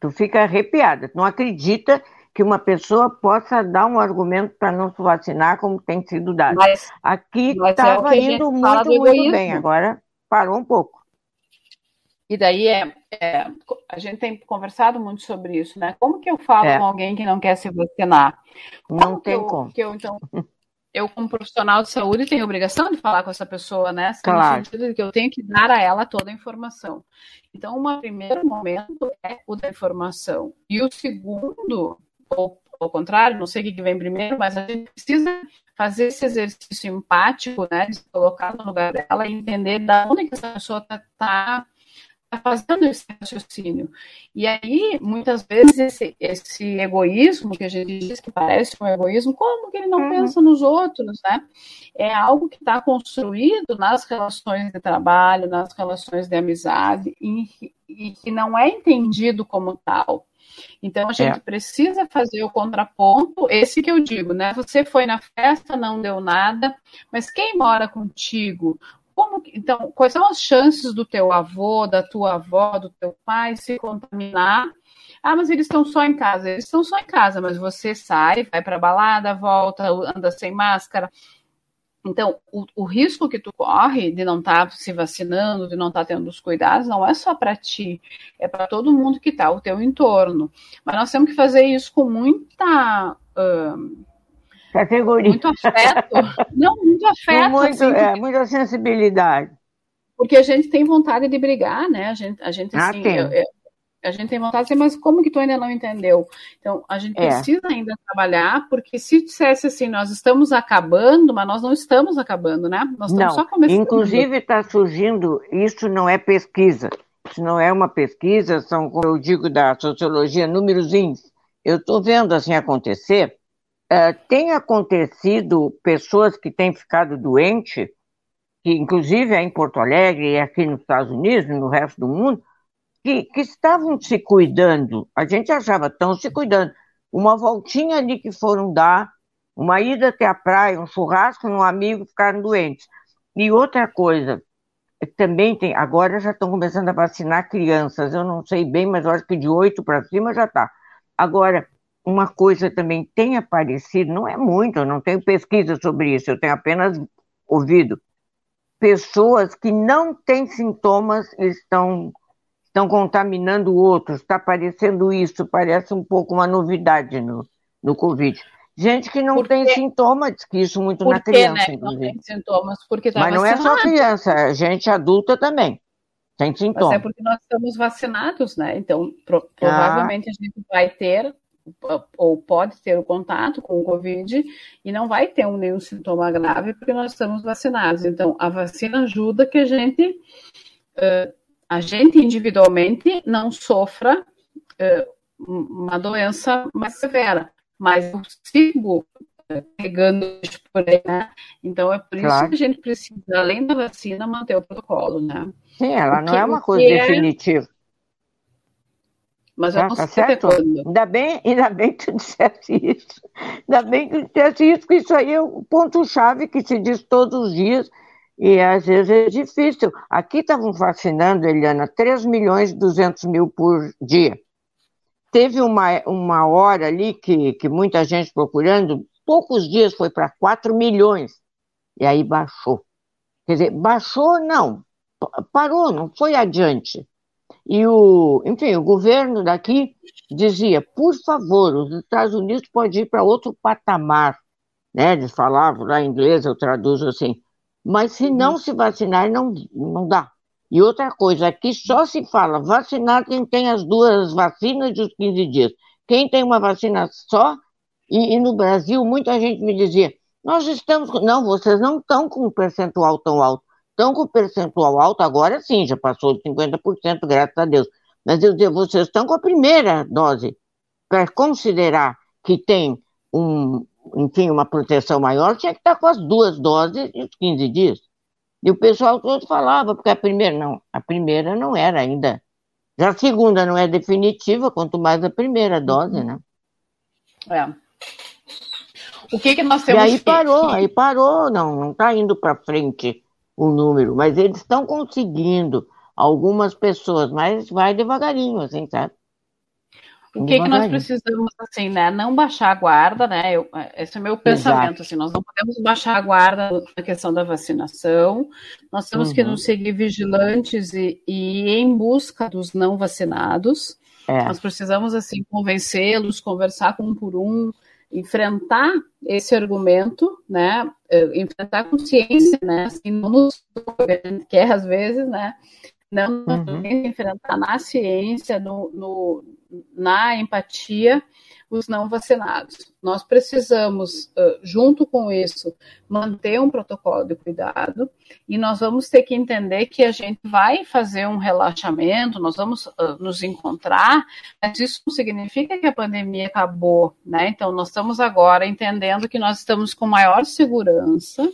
tu fica arrepiada, tu não acredita que uma pessoa possa dar um argumento para não se vacinar como tem sido dado. Mas, Aqui estava é indo muito, muito bem, agora parou um pouco. E daí é, é, a gente tem conversado muito sobre isso, né? Como que eu falo é. com alguém que não quer se vacinar? Como não tem eu, como. Que eu, então, eu, como profissional de saúde, tenho obrigação de falar com essa pessoa, né? Claro. No sentido de que eu tenho que dar a ela toda a informação. Então, o primeiro momento é o da informação. E o segundo ou ao contrário, não sei o que vem primeiro, mas a gente precisa fazer esse exercício empático, né, de se colocar no lugar dela e entender da onde que essa pessoa está tá, está fazendo esse raciocínio. E aí, muitas vezes, esse, esse egoísmo que a gente diz que parece um egoísmo, como que ele não uhum. pensa nos outros, né? É algo que está construído nas relações de trabalho, nas relações de amizade, e, e que não é entendido como tal. Então a gente é. precisa fazer o contraponto, esse que eu digo, né? Você foi na festa, não deu nada, mas quem mora contigo, como, então, quais são as chances do teu avô, da tua avó, do teu pai se contaminar? Ah, mas eles estão só em casa. Eles estão só em casa, mas você sai, vai para balada, volta, anda sem máscara. Então, o, o, risco que tu corre de não estar tá se vacinando, de não estar tá tendo os cuidados, não é só para ti, é para todo mundo que está ao teu entorno. Mas nós temos que fazer isso com muita. Uh, Categoria. Muito afeto. Não, muito afeto. Muito, assim, é, muita sensibilidade. Porque a gente tem vontade de brigar, né? A gente, a gente ah, assim, tem. Eu, eu, a gente tem vontade de dizer, mas como que tu ainda não entendeu? Então, a gente é. precisa ainda trabalhar, porque se dissesse assim, nós estamos acabando, mas nós não estamos acabando, né? Nós estamos não. só começando. Inclusive está surgindo, isso não é pesquisa, isso não é uma pesquisa, são, como eu digo, da sociologia, númerozinhos. Eu estou vendo assim acontecer, Uh, tem acontecido pessoas que têm ficado doentes, que inclusive é em Porto Alegre e aqui nos Estados Unidos, no resto do mundo, que, que estavam se cuidando. A gente achava tão se cuidando. Uma voltinha ali que foram dar, uma ida até a praia, um churrasco, um amigo, ficaram doentes. E outra coisa, também tem, agora já estão começando a vacinar crianças, eu não sei bem, mas acho que de oito para cima já está. Agora, uma coisa também tem aparecido, não é muito, eu não tenho pesquisa sobre isso, eu tenho apenas ouvido. Pessoas que não têm sintomas estão, estão contaminando outros, está aparecendo isso, parece um pouco uma novidade no, no Covid. Gente que não tem sintomas, que isso muito na criança, né? inclusive. Não tem sintomas, porque tá Mas não é só criança, é gente adulta também. Tem sintomas. Mas é porque nós estamos vacinados, né? Então, pro, provavelmente ah. a gente vai ter ou pode ter o contato com o Covid e não vai ter um, nenhum sintoma grave porque nós estamos vacinados. Então, a vacina ajuda que a gente, uh, a gente individualmente não sofra uh, uma doença mais severa, mas eu sigo pegando por aí, né? Então é por claro. isso que a gente precisa, além da vacina, manter o protocolo, né? Sim, ela não é uma coisa é... Mas eu ah, não tá sei certo? quando. Ainda bem, ainda bem que tu disseste isso. Ainda bem que tu disseste isso, que isso aí é o ponto-chave que se diz todos os dias. E às vezes é difícil. Aqui estavam vacinando, Eliana, 3 milhões e 200 mil por dia. Teve uma, uma hora ali que, que muita gente procurando, poucos dias foi para 4 milhões. E aí baixou. Quer dizer, baixou não, parou, não foi adiante. E o, enfim, o governo daqui dizia, por favor, os Estados Unidos podem ir para outro patamar, né? Eles falavam lá em inglês, eu traduzo assim. Mas se não se vacinar, não, não dá. E outra coisa, aqui só se fala vacinar quem tem as duas vacinas de 15 dias. Quem tem uma vacina só, e, e no Brasil muita gente me dizia, nós estamos. Não, vocês não estão com um percentual tão alto estão com percentual alto, agora sim, já passou de 50%, graças a Deus. Mas eu digo, vocês estão com a primeira dose. Para considerar que tem um, enfim, uma proteção maior, tinha que estar com as duas doses de 15 dias. E o pessoal todo falava, porque a primeira não, a primeira não era ainda. Já a segunda não é definitiva, quanto mais a primeira dose, né? É. O que, que nós temos E aí parou, que... aí parou, não, não está indo para frente o número, mas eles estão conseguindo algumas pessoas, mas vai devagarinho, assim, sabe? O que, que nós precisamos, assim, né? Não baixar a guarda, né? Eu, esse é o meu pensamento, Exato. assim, nós não podemos baixar a guarda na questão da vacinação, nós temos uhum. que nos seguir vigilantes e, e ir em busca dos não vacinados. É. Nós precisamos, assim, convencê-los, conversar com um por um, enfrentar esse argumento, né, é, enfrentar com ciência, né, assim, não nos a quer às vezes, né, não uhum. enfrentar na ciência, no, no, na empatia os não vacinados. Nós precisamos, junto com isso, manter um protocolo de cuidado e nós vamos ter que entender que a gente vai fazer um relaxamento, nós vamos nos encontrar, mas isso não significa que a pandemia acabou, né? Então, nós estamos agora entendendo que nós estamos com maior segurança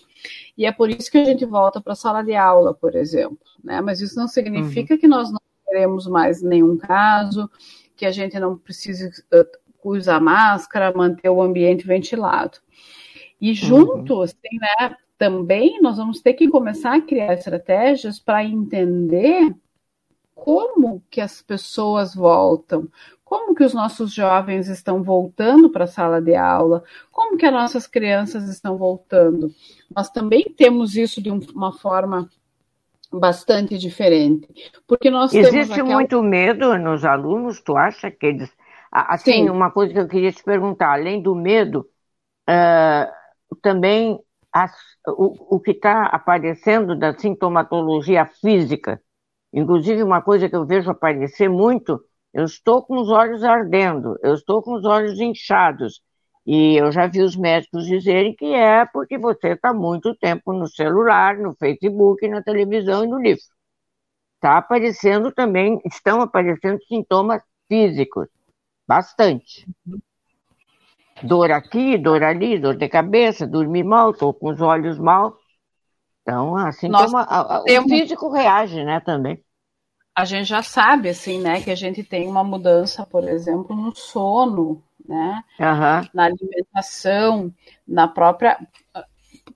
e é por isso que a gente volta para a sala de aula, por exemplo, né? Mas isso não significa uhum. que nós não teremos mais nenhum caso, que a gente não precise usar máscara, manter o ambiente ventilado. E junto, uhum. assim, né, também nós vamos ter que começar a criar estratégias para entender como que as pessoas voltam, como que os nossos jovens estão voltando para a sala de aula, como que as nossas crianças estão voltando. Nós também temos isso de uma forma bastante diferente, porque nós existe aquela... muito medo nos alunos. Tu acha que eles Assim, Sim. uma coisa que eu queria te perguntar, além do medo, uh, também as, o, o que está aparecendo da sintomatologia física, inclusive uma coisa que eu vejo aparecer muito, eu estou com os olhos ardendo, eu estou com os olhos inchados, e eu já vi os médicos dizerem que é porque você está muito tempo no celular, no Facebook, na televisão e no livro. Está aparecendo também, estão aparecendo sintomas físicos. Bastante. Dor aqui, dor ali, dor de cabeça, dormir mal, estou com os olhos mal. Então, assim, Nós como a, a, temos... o físico reage, né, também. A gente já sabe, assim, né, que a gente tem uma mudança, por exemplo, no sono, né, uhum. na alimentação, na própria...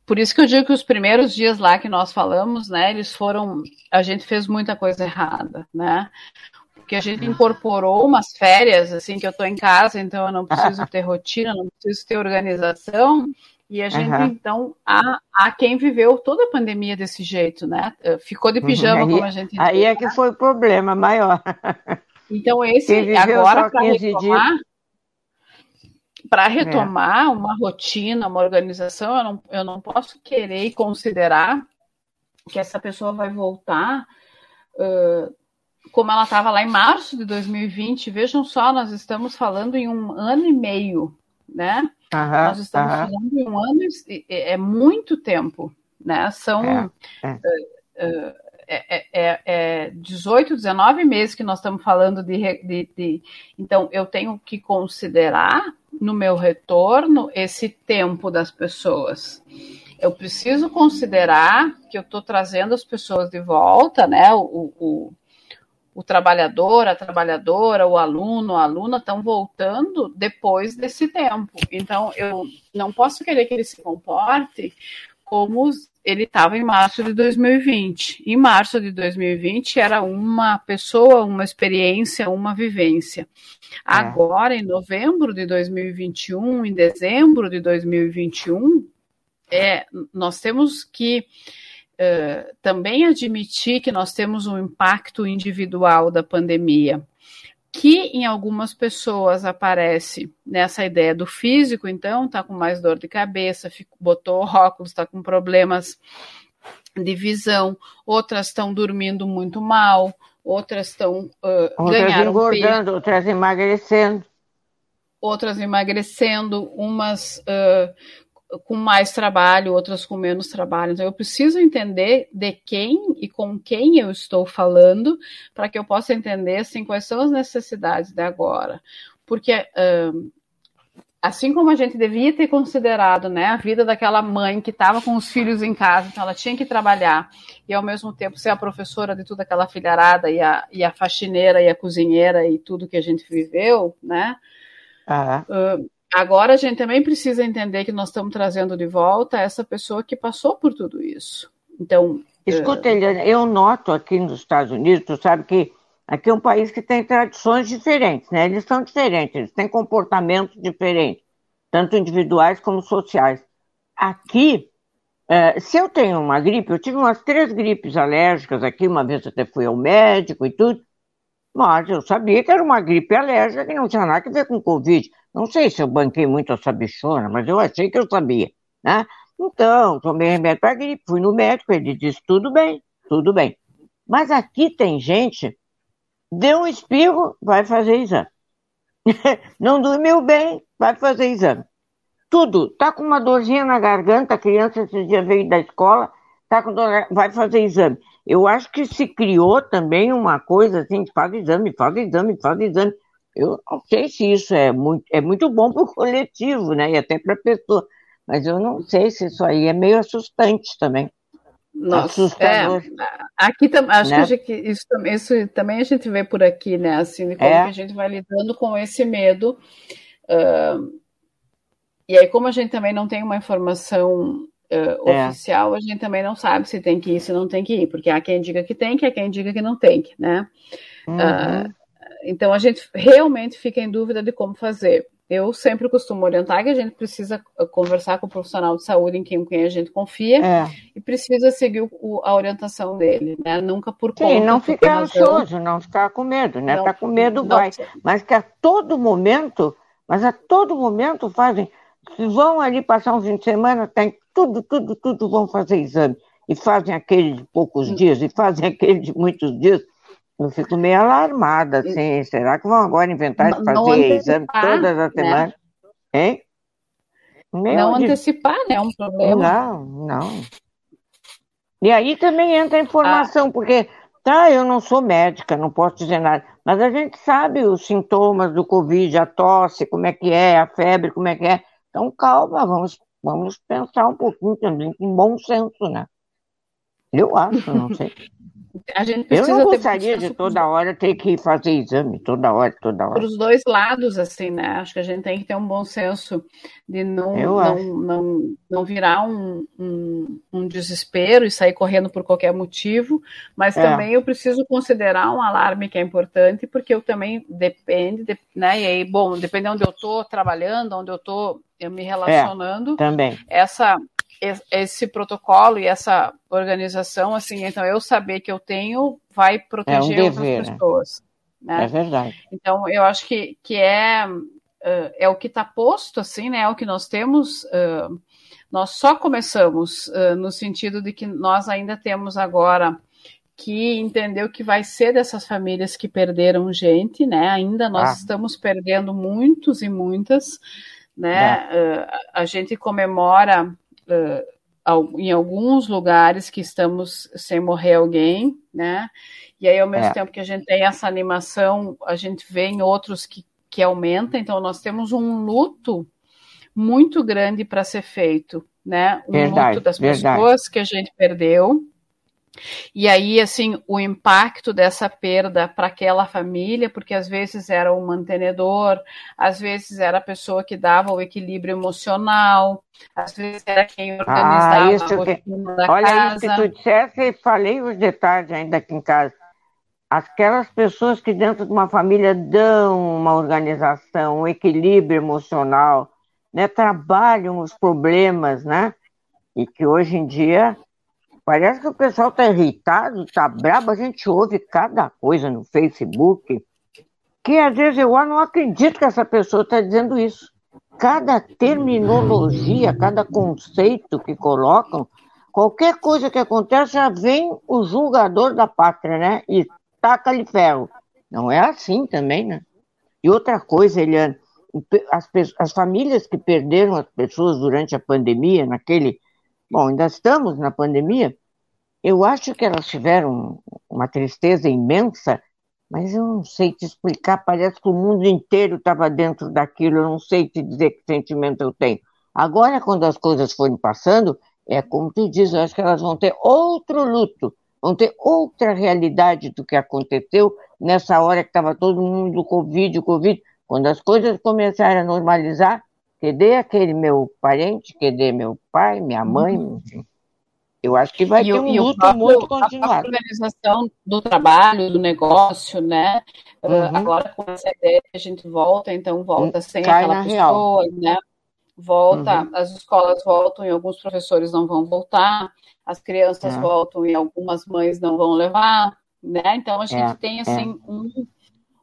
Por isso que eu digo que os primeiros dias lá que nós falamos, né, eles foram... A gente fez muita coisa errada, né? Porque a gente incorporou umas férias, assim, que eu estou em casa, então eu não preciso ter rotina, não preciso ter organização. E a gente, uhum. então, há, há quem viveu toda a pandemia desse jeito, né? Eh, ficou de pijama, aí, como a gente Aí é que foi o problema maior. Então, esse, agora, para retomar, para retomar é. uma rotina, uma organização, eu não, eu não posso querer e considerar que essa pessoa vai voltar uh, como ela estava lá em março de 2020, vejam só, nós estamos falando em um ano e meio, né? Aham, nós estamos falando em um ano, é, é muito tempo, né? São é, é. É, é, é 18, 19 meses que nós estamos falando de, de, de. Então, eu tenho que considerar no meu retorno esse tempo das pessoas eu preciso considerar que eu estou trazendo as pessoas de volta, né? O, o, o trabalhador, a trabalhadora, o aluno, a aluna estão voltando depois desse tempo. Então, eu não posso querer que ele se comporte como ele estava em março de 2020. Em março de 2020 era uma pessoa, uma experiência, uma vivência. É. Agora, em novembro de 2021, em dezembro de 2021, é, nós temos que uh, também admitir que nós temos um impacto individual da pandemia, que em algumas pessoas aparece nessa ideia do físico, então está com mais dor de cabeça, botou óculos, está com problemas de visão, outras estão dormindo muito mal, outras estão uh, outras engordando, peso, outras emagrecendo, outras emagrecendo, umas uh, com mais trabalho, outras com menos trabalho. Então, eu preciso entender de quem e com quem eu estou falando para que eu possa entender assim, quais são as necessidades de agora. Porque, assim como a gente devia ter considerado né, a vida daquela mãe que estava com os filhos em casa, então ela tinha que trabalhar e, ao mesmo tempo, ser a professora de toda aquela filharada e a, e a faxineira e a cozinheira e tudo que a gente viveu, né? Uh, Agora a gente também precisa entender que nós estamos trazendo de volta essa pessoa que passou por tudo isso. Então. Escuta, uh... Eliana, eu noto aqui nos Estados Unidos, tu sabe que aqui é um país que tem tradições diferentes, né? Eles são diferentes, eles têm comportamentos diferentes, tanto individuais como sociais. Aqui, uh, se eu tenho uma gripe, eu tive umas três gripes alérgicas aqui, uma vez até fui ao médico e tudo, mas eu sabia que era uma gripe alérgica que não tinha nada a ver com Covid. Não sei se eu banquei muito essa bichona, mas eu achei que eu sabia, né? Então, tomei remédio para gripe, fui no médico, ele disse, tudo bem, tudo bem. Mas aqui tem gente, deu um espirro, vai fazer exame. não dormiu bem, vai fazer exame. Tudo. Tá com uma dorzinha na garganta, a criança esse dia veio da escola, tá com dor, vai fazer exame. Eu acho que se criou também uma coisa assim, faz exame, faz exame, faz exame. Eu não sei se isso é muito, é muito bom para o coletivo, né? E até para a pessoa. Mas eu não sei se isso aí é meio assustante também. Nossa, Assustador. É, aqui também, acho né? que isso, isso, também a gente vê por aqui, né? Assim, como é. a gente vai lidando com esse medo. Uh, e aí, como a gente também não tem uma informação uh, é. oficial, a gente também não sabe se tem que ir, se não tem que ir, porque há quem diga que tem, que há quem diga que não tem, né? Uhum. Uh, então a gente realmente fica em dúvida de como fazer. Eu sempre costumo orientar que a gente precisa conversar com o profissional de saúde em quem, quem a gente confia é. e precisa seguir o, a orientação dele, né? Nunca por conta. Sim, não ficar ansioso, não ficar com medo, né? Não, tá com medo, não, vai. Não. Mas que a todo momento, mas a todo momento fazem, se vão ali passar um fim de semana, tem tudo, tudo, tudo vão fazer exame. E fazem aquele de poucos hum. dias, e fazem aquele de muitos dias. Eu fico meio alarmada, assim. Será que vão agora inventar de fazer exame todas as né? semanas? Hein? Meu não de... antecipar, né? É um problema. Não, não. E aí também entra a informação, ah. porque, tá, eu não sou médica, não posso dizer nada, mas a gente sabe os sintomas do Covid, a tosse, como é que é, a febre, como é que é. Então, calma, vamos, vamos pensar um pouquinho também, com bom senso, né? Eu acho, não sei. A gente eu não gostaria de toda hora ter que fazer exame, toda hora, toda hora. Para os dois lados, assim, né? Acho que a gente tem que ter um bom senso de não, não, não, não virar um, um, um, desespero e sair correndo por qualquer motivo, mas é. também eu preciso considerar um alarme que é importante, porque eu também depende, de, né? E aí, bom, depende de onde eu estou trabalhando, onde eu estou me relacionando. É, também. Essa esse protocolo e essa organização, assim, então eu saber que eu tenho vai proteger é um dever, outras né? pessoas. Né? É verdade. Então eu acho que, que é, uh, é o que está posto, assim, né? É o que nós temos. Uh, nós só começamos uh, no sentido de que nós ainda temos agora que entender o que vai ser dessas famílias que perderam gente, né? Ainda nós ah. estamos perdendo muitos e muitas, né? a gente comemora uh, em alguns lugares que estamos sem morrer alguém, né? E aí, ao mesmo é. tempo que a gente tem essa animação, a gente vê em outros que, que aumenta. Então, nós temos um luto muito grande para ser feito, né? Um verdade, luto das verdade. pessoas que a gente perdeu, e aí, assim, o impacto dessa perda para aquela família, porque às vezes era o mantenedor, às vezes era a pessoa que dava o equilíbrio emocional, às vezes era quem ah, organizava ah, isso a que... da Olha casa. isso que tu disseste e falei os detalhes ainda aqui em casa. Aquelas pessoas que dentro de uma família dão uma organização, um equilíbrio emocional, né, trabalham os problemas, né? E que hoje em dia Parece que o pessoal está irritado, está brabo, a gente ouve cada coisa no Facebook, que às vezes eu não acredito que essa pessoa está dizendo isso. Cada terminologia, cada conceito que colocam, qualquer coisa que acontece, já vem o julgador da pátria, né? E taca-lhe ferro. Não é assim também, né? E outra coisa, Eliane, as, as famílias que perderam as pessoas durante a pandemia, naquele Bom, ainda estamos na pandemia. Eu acho que elas tiveram uma tristeza imensa, mas eu não sei te explicar. Parece que o mundo inteiro estava dentro daquilo. Eu não sei te dizer que sentimento eu tenho. Agora, quando as coisas forem passando, é como tu diz, eu acho que elas vão ter outro luto, vão ter outra realidade do que aconteceu nessa hora que estava todo mundo Covid, Covid. Quando as coisas começarem a normalizar, Cadê aquele meu parente? Cadê meu pai, minha mãe? Uhum. Enfim. Eu acho que vai e ter um luto próprio, muito continuado. A organização do trabalho, do negócio, né? Uhum. Agora com essa ideia a gente volta, então volta hum, sem Cai aquela pessoa, real. né? Volta, uhum. as escolas voltam e alguns professores não vão voltar, as crianças é. voltam e algumas mães não vão levar, né? Então a gente é. tem é. assim é. um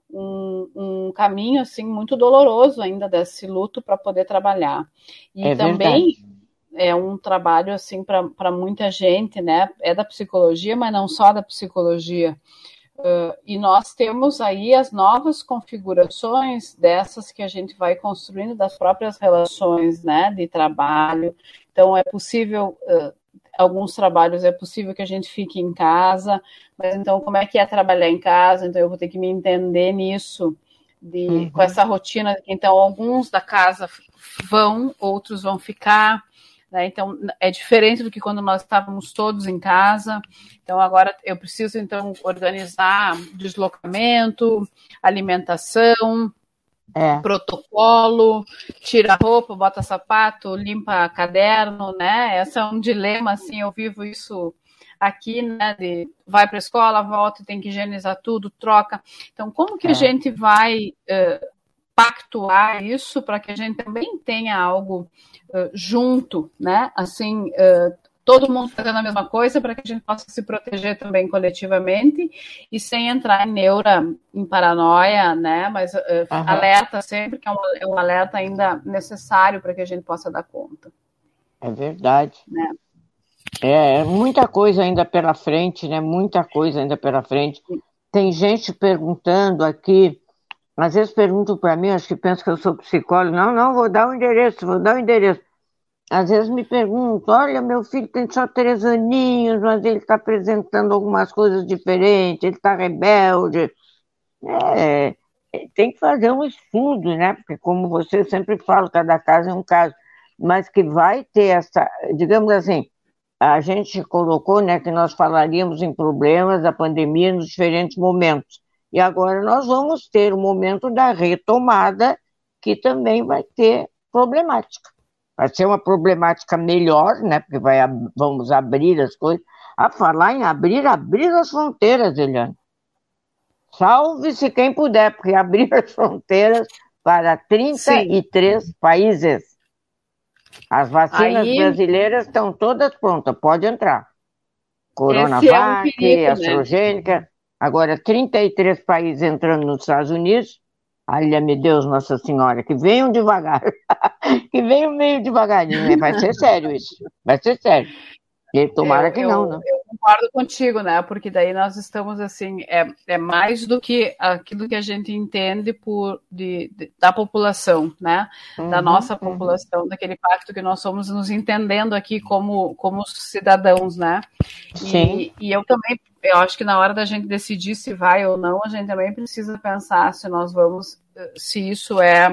um, um caminho assim muito doloroso ainda desse luto para poder trabalhar. E é também verdade. É um trabalho assim para muita gente, né? É da psicologia, mas não só da psicologia. Uh, e nós temos aí as novas configurações dessas que a gente vai construindo das próprias relações né, de trabalho. Então, é possível, uh, alguns trabalhos é possível que a gente fique em casa, mas então, como é que é trabalhar em casa? Então, eu vou ter que me entender nisso, de, uhum. com essa rotina. Então, alguns da casa vão, outros vão ficar. Né? Então, é diferente do que quando nós estávamos todos em casa. Então, agora eu preciso, então, organizar deslocamento, alimentação, é. protocolo, tira roupa, bota sapato, limpa caderno, né? Esse é um dilema, assim, eu vivo isso aqui, né? De vai para a escola, volta, tem que higienizar tudo, troca. Então, como que é. a gente vai uh, pactuar isso para que a gente também tenha algo uh, junto, né? Assim, uh, todo mundo fazendo a mesma coisa para que a gente possa se proteger também coletivamente e sem entrar em neura, em paranoia, né? Mas uh, alerta sempre, que é um, é um alerta ainda necessário para que a gente possa dar conta. É verdade. Né? É, é muita coisa ainda pela frente, né? Muita coisa ainda pela frente. Tem gente perguntando aqui às vezes perguntam para mim, acho que pensam que eu sou psicólogo. Não, não, vou dar o um endereço, vou dar o um endereço. Às vezes me perguntam, olha, meu filho tem só três aninhos, mas ele está apresentando algumas coisas diferentes, ele está rebelde. É, tem que fazer um estudo, né? Porque como você sempre fala, cada caso é um caso. Mas que vai ter essa, digamos assim, a gente colocou, né, que nós falaríamos em problemas da pandemia nos diferentes momentos. E agora nós vamos ter o momento da retomada, que também vai ter problemática. Vai ser uma problemática melhor, né? Porque vai, vamos abrir as coisas. A falar em abrir, abrir as fronteiras, Eliane. Salve-se quem puder, porque abrir as fronteiras para 33 Sim. países. As vacinas Aí... brasileiras estão todas prontas, pode entrar. Coronavac, é um perigo, né? AstraZeneca. Né? Agora, 33 países entrando nos Estados Unidos, olha, meu Deus, Nossa Senhora, que venham devagar, que venham meio devagarinho, né? vai ser sério isso, vai ser sério. E tomara eu, que não, né? Eu concordo contigo, né? Porque daí nós estamos assim, é, é mais do que aquilo que a gente entende por de, de da população, né? Uhum, da nossa uhum. população, uhum. daquele pacto que nós somos nos entendendo aqui como, como cidadãos, né? Sim. E, e eu também, eu acho que na hora da gente decidir se vai ou não, a gente também precisa pensar se nós vamos, se isso é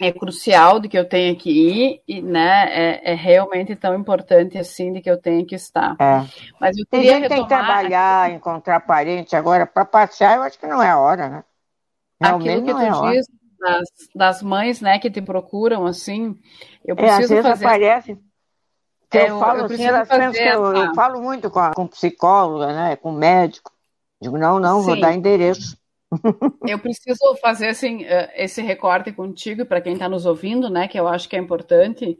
é crucial de que eu tenha que ir e né é, é, realmente tão importante assim de que eu tenha que estar. É. mas eu queria tem, retomar... tem que trabalhar encontrar parente agora para passear eu acho que não é a hora né? Realmente aquilo que tu é diz das, das, mães né que te procuram assim eu preciso é, às vezes fazer aparece é, eu, falo eu assim elas pensam que eu, eu, falo muito com, a, com psicóloga né com médico. Digo não não Sim. vou dar endereço eu preciso fazer assim, eh, esse recorte contigo para quem está nos ouvindo, né? Que eu acho que é importante.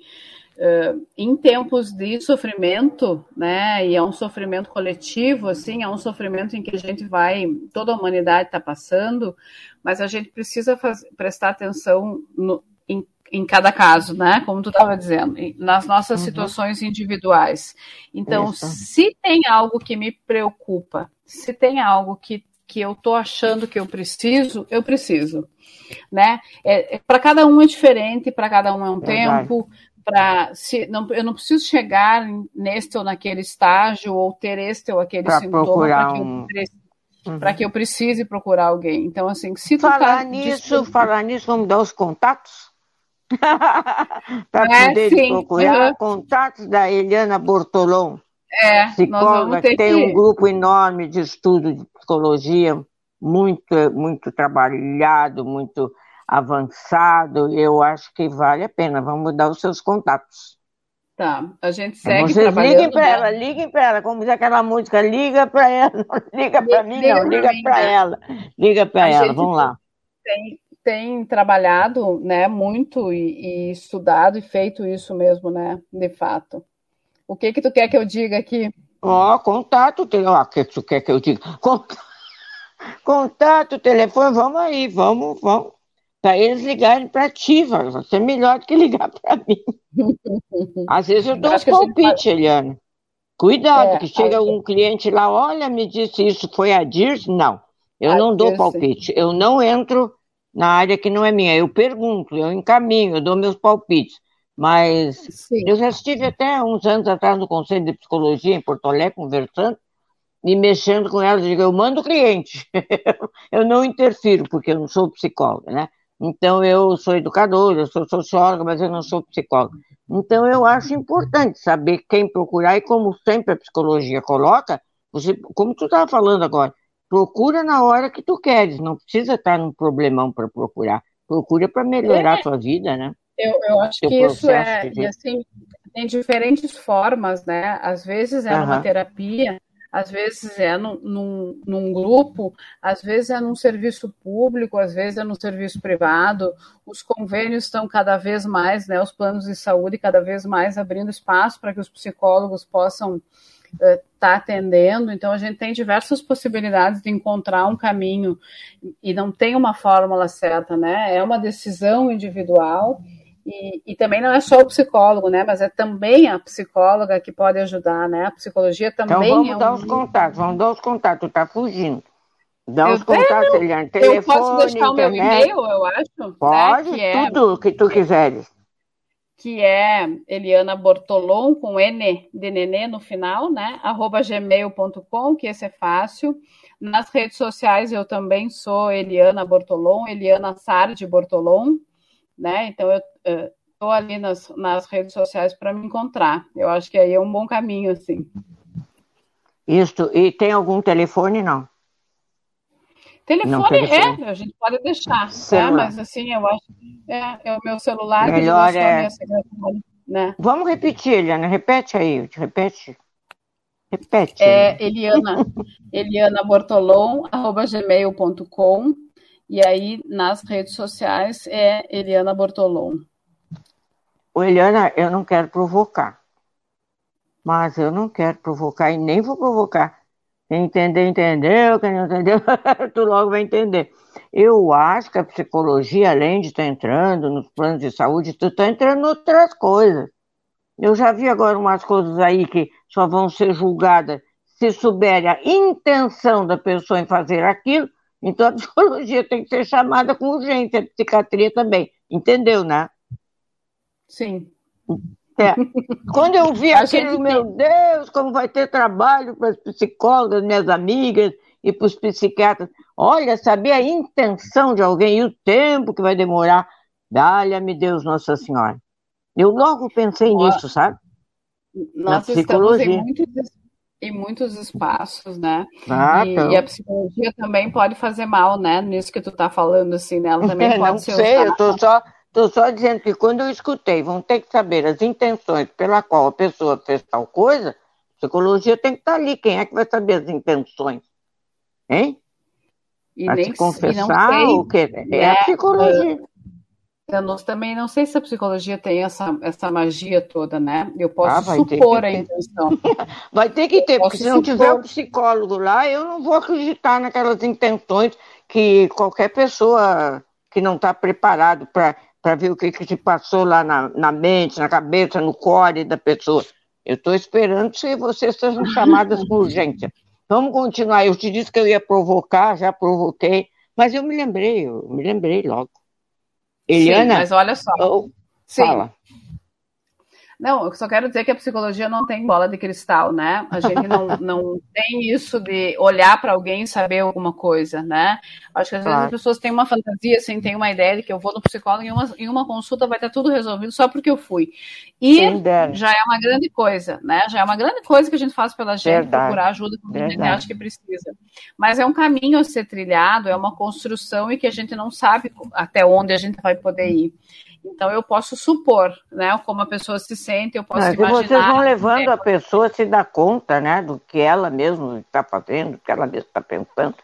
Uh, em tempos de sofrimento, né, e é um sofrimento coletivo, assim, é um sofrimento em que a gente vai, toda a humanidade está passando, mas a gente precisa faz, prestar atenção no, em, em, cada caso, né, como tu estava dizendo, nas nossas uhum. situações individuais. Então, Isso. se tem algo que me preocupa, se tem algo que que eu estou achando que eu preciso, eu preciso, né? É, é para cada um é diferente, para cada um é um tempo. Para se não, eu não preciso chegar neste ou naquele estágio ou ter este ou aquele pra sintoma para que, um... uhum. que, eu precise procurar alguém. Então, assim, se falar tá nisso, falar nisso, vamos dar os contatos para é, poder sim. procurar uhum. contatos da Eliana Bortolom. É, psicóloga que tem um grupo enorme de estudo de psicologia, muito, muito trabalhado, muito avançado. Eu acho que vale a pena. Vamos dar os seus contatos. Tá, a gente segue Vocês liguem para ela, liguem para ela, como diz aquela música, liga para ela, não liga para mim, não, liga para né? ela, liga para ela, vamos lá. Tem, tem trabalhado, né, muito e, e estudado e feito isso mesmo, né, de fato. O que que tu quer que eu diga aqui? Ó, oh, contato, ó, o que tu quer que eu diga? Contato, contato, telefone, vamos aí, vamos, vamos. Para eles ligarem para ti, vai ser melhor do que ligar para mim. Às vezes eu dou um palpite, gente... Eliane. Cuidado, é, que chega um cliente lá, olha, me disse isso, foi a Dirce? Não, eu a não dou palpite, eu não entro na área que não é minha, eu pergunto, eu encaminho, eu dou meus palpites. Mas Sim. eu já estive até uns anos atrás no Conselho de Psicologia em Porto Alegre, conversando e mexendo com elas. Eu digo, eu mando o cliente, eu não interfiro, porque eu não sou psicóloga, né? Então, eu sou educadora, eu sou socióloga, mas eu não sou psicóloga. Então, eu acho importante saber quem procurar e, como sempre a psicologia coloca, você, como tu estava falando agora, procura na hora que tu queres, não precisa estar num problemão para procurar. Procura para melhorar é, a tua vida, né? Eu, eu acho que isso é, assim, tem diferentes formas, né? Às vezes é uhum. numa terapia, às vezes é num, num, num, grupo, às vezes é num serviço público, às vezes é num serviço privado. Os convênios estão cada vez mais, né, os planos de saúde cada vez mais abrindo espaço para que os psicólogos possam estar uh, tá atendendo. Então, a gente tem diversas possibilidades de encontrar um caminho e não tem uma fórmula certa, né? É uma decisão individual e, e, também não é só o psicólogo, né? Mas é também a psicóloga que pode ajudar, né? A psicologia também então vamos é um... dar os contatos, vamos dar os contatos, tá fugindo. Dá eu os contatos, tenho, Eliane, telefone, Eu posso deixar internet. o meu e-mail, eu acho? Né? Pode, né? tudo é, que tu quiseres. Que é Eliana Bortolom, com N de nenê no final, né? Arroba gmail.com, que esse é fácil. Nas redes sociais eu também sou Eliana Bortolom, Eliana Sardi Bortolom, né? Então eu estou ali nas, nas redes sociais para me encontrar. Eu acho que aí é um bom caminho, assim. Isso. E tem algum telefone, não? Telefone, não, telefone. é, a gente pode deixar, tá? mas assim, eu acho que é, é o meu celular Melhor é... né? Vamos repetir, Eliana, repete aí, repete. Repete. É Eliana, Eliana Bortolom, arroba gmail.com e aí, nas redes sociais, é Eliana Bortolom. O Eliana, eu não quero provocar. Mas eu não quero provocar e nem vou provocar. Quem entender, entendeu. Quem não entendeu, tu logo vai entender. Eu acho que a psicologia, além de estar entrando nos planos de saúde, tu está entrando em outras coisas. Eu já vi agora umas coisas aí que só vão ser julgadas se souberem a intenção da pessoa em fazer aquilo então a psicologia tem que ser chamada com urgência, a psiquiatria também. Entendeu, né? Sim. É. Quando eu vi aquilo, meu Deus, como vai ter trabalho para as psicólogas, minhas amigas e para os psiquiatras. Olha, saber a intenção de alguém e o tempo que vai demorar. Dá-lhe-me Deus, Nossa Senhora. Eu logo pensei nisso, sabe? Nós Na psicologia. estamos em muitos em muitos espaços, né? Ah, e, então. e, a psicologia também pode fazer mal, né? Nisso que tu tá falando, assim, né? Ela também é, pode não ser sei, usada. eu tô só, tô só dizendo que quando eu escutei, vão ter que saber as intenções pela qual a pessoa fez tal coisa, psicologia tem que estar tá ali. Quem é que vai saber as intenções? Hein? E Pra nem, se confessar, o quê? É, é a né? psicologia. Eu não, também não sei se a psicologia tem essa, essa magia toda, né? Eu posso ah, supor a intenção. vai ter que ter, porque se não tiver um psicólogo lá, eu não vou acreditar naquelas intenções que qualquer pessoa que não está preparado para ver o que, que se passou lá na, na mente, na cabeça, no core da pessoa. Eu estou esperando que vocês sejam chamadas com urgência. Vamos continuar. Eu te disse que eu ia provocar, já provoquei, mas eu me lembrei, eu me lembrei logo. Eliana? Sim, mas olha só. Oh, fala. Não, eu só quero dizer que a psicologia não tem bola de cristal, né? A gente não, não tem isso de olhar para alguém e saber alguma coisa, né? Acho que às claro. vezes as pessoas têm uma fantasia, assim, têm uma ideia de que eu vou no psicólogo e em uma, em uma consulta vai estar tudo resolvido só porque eu fui. E já é uma grande coisa, né? Já é uma grande coisa que a gente faz pela gente, Verdade. procurar ajuda quando Verdade. a gente acha que precisa. Mas é um caminho a ser trilhado, é uma construção e que a gente não sabe até onde a gente vai poder ir. Então eu posso supor, né, como a pessoa se sente, eu posso Mas imaginar. Vocês vão levando a pessoa a se dar conta, né, do que ela mesma está fazendo, do que ela mesma está pensando.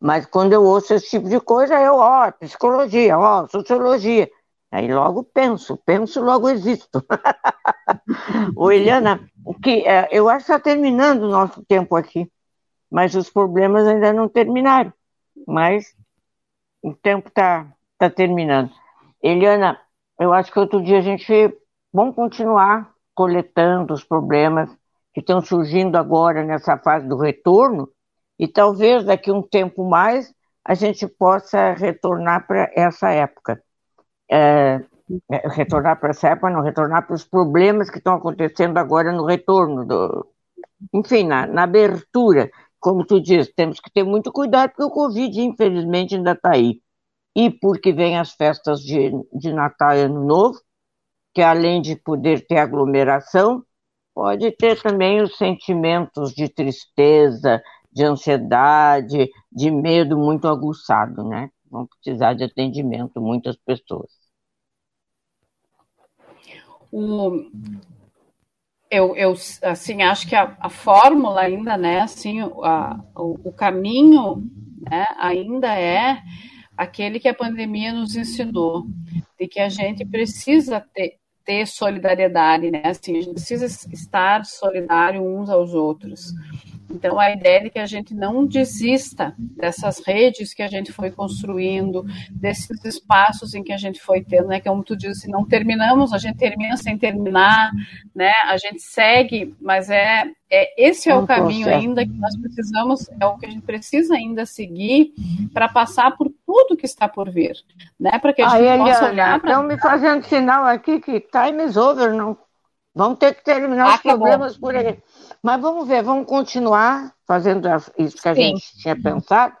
Mas quando eu ouço esse tipo de coisa, eu, ó, psicologia, ó, sociologia. Aí logo penso, penso, logo existo. Ô, Eliana, o que, é, eu acho que está terminando o nosso tempo aqui, mas os problemas ainda não terminaram. Mas o tempo está tá terminando. Eliana, eu acho que outro dia a gente vamos continuar coletando os problemas que estão surgindo agora nessa fase do retorno, e talvez daqui um tempo mais a gente possa retornar para essa época. É, é retornar para essa época, não, retornar para os problemas que estão acontecendo agora no retorno, do, enfim, na, na abertura. Como tu diz, temos que ter muito cuidado, porque o Covid, infelizmente, ainda está aí. E porque vem as festas de, de Natal e Ano Novo, que além de poder ter aglomeração, pode ter também os sentimentos de tristeza, de ansiedade, de medo muito aguçado, né? Vão precisar de atendimento muitas pessoas. O, eu, eu assim acho que a, a fórmula ainda, né? Assim, a, o, o caminho, né? Ainda é aquele que a pandemia nos ensinou, de que a gente precisa ter, ter solidariedade, né? Assim, a gente precisa estar solidário uns aos outros. Então, a ideia de que a gente não desista dessas redes que a gente foi construindo, desses espaços em que a gente foi tendo, né? Que, como tu disse, não terminamos, a gente termina sem terminar, né? A gente segue, mas é, é esse é o caminho ainda que nós precisamos, é o que a gente precisa ainda seguir para passar por tudo que está por vir, né? Para que a gente Aí, possa olhar para. Estão me fazendo sinal aqui que time is over, não. Vamos ter que terminar ah, os problemas por aí. Mas vamos ver, vamos continuar fazendo isso que a Sim. gente tinha pensado.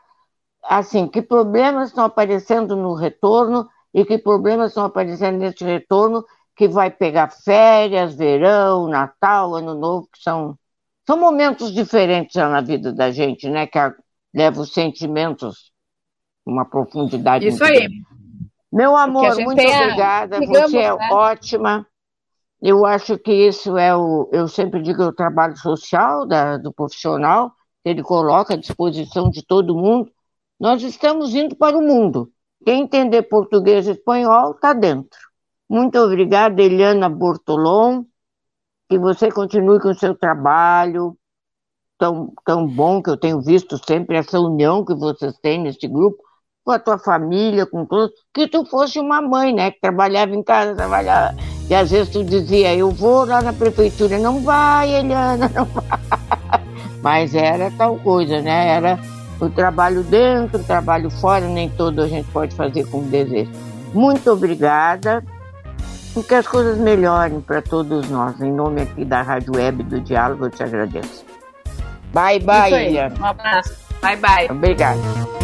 Assim, que problemas estão aparecendo no retorno e que problemas estão aparecendo nesse retorno que vai pegar férias, verão, Natal, Ano Novo, que são, são momentos diferentes na vida da gente, né? Que leva os sentimentos uma profundidade. Isso aí. Meu amor, muito obrigada. Você é né? ótima. Eu acho que isso é o, eu sempre digo, é o trabalho social da, do profissional, que ele coloca à disposição de todo mundo. Nós estamos indo para o mundo. Quem entender português e espanhol está dentro. Muito obrigada, Eliana Bortolom. Que você continue com o seu trabalho tão, tão bom que eu tenho visto sempre, essa união que vocês têm nesse grupo, com a tua família, com todos. Que tu fosse uma mãe, né? Que trabalhava em casa, trabalhava e às vezes tu dizia, eu vou lá na prefeitura, não vai, Eliana, não vai. Mas era tal coisa, né? Era o trabalho dentro, o trabalho fora, nem todo a gente pode fazer como deseja. Muito obrigada e que as coisas melhorem para todos nós. Em nome aqui da Rádio Web do Diálogo, eu te agradeço. Bye, bye, Eliana. Um abraço. Bye, bye. Obrigada.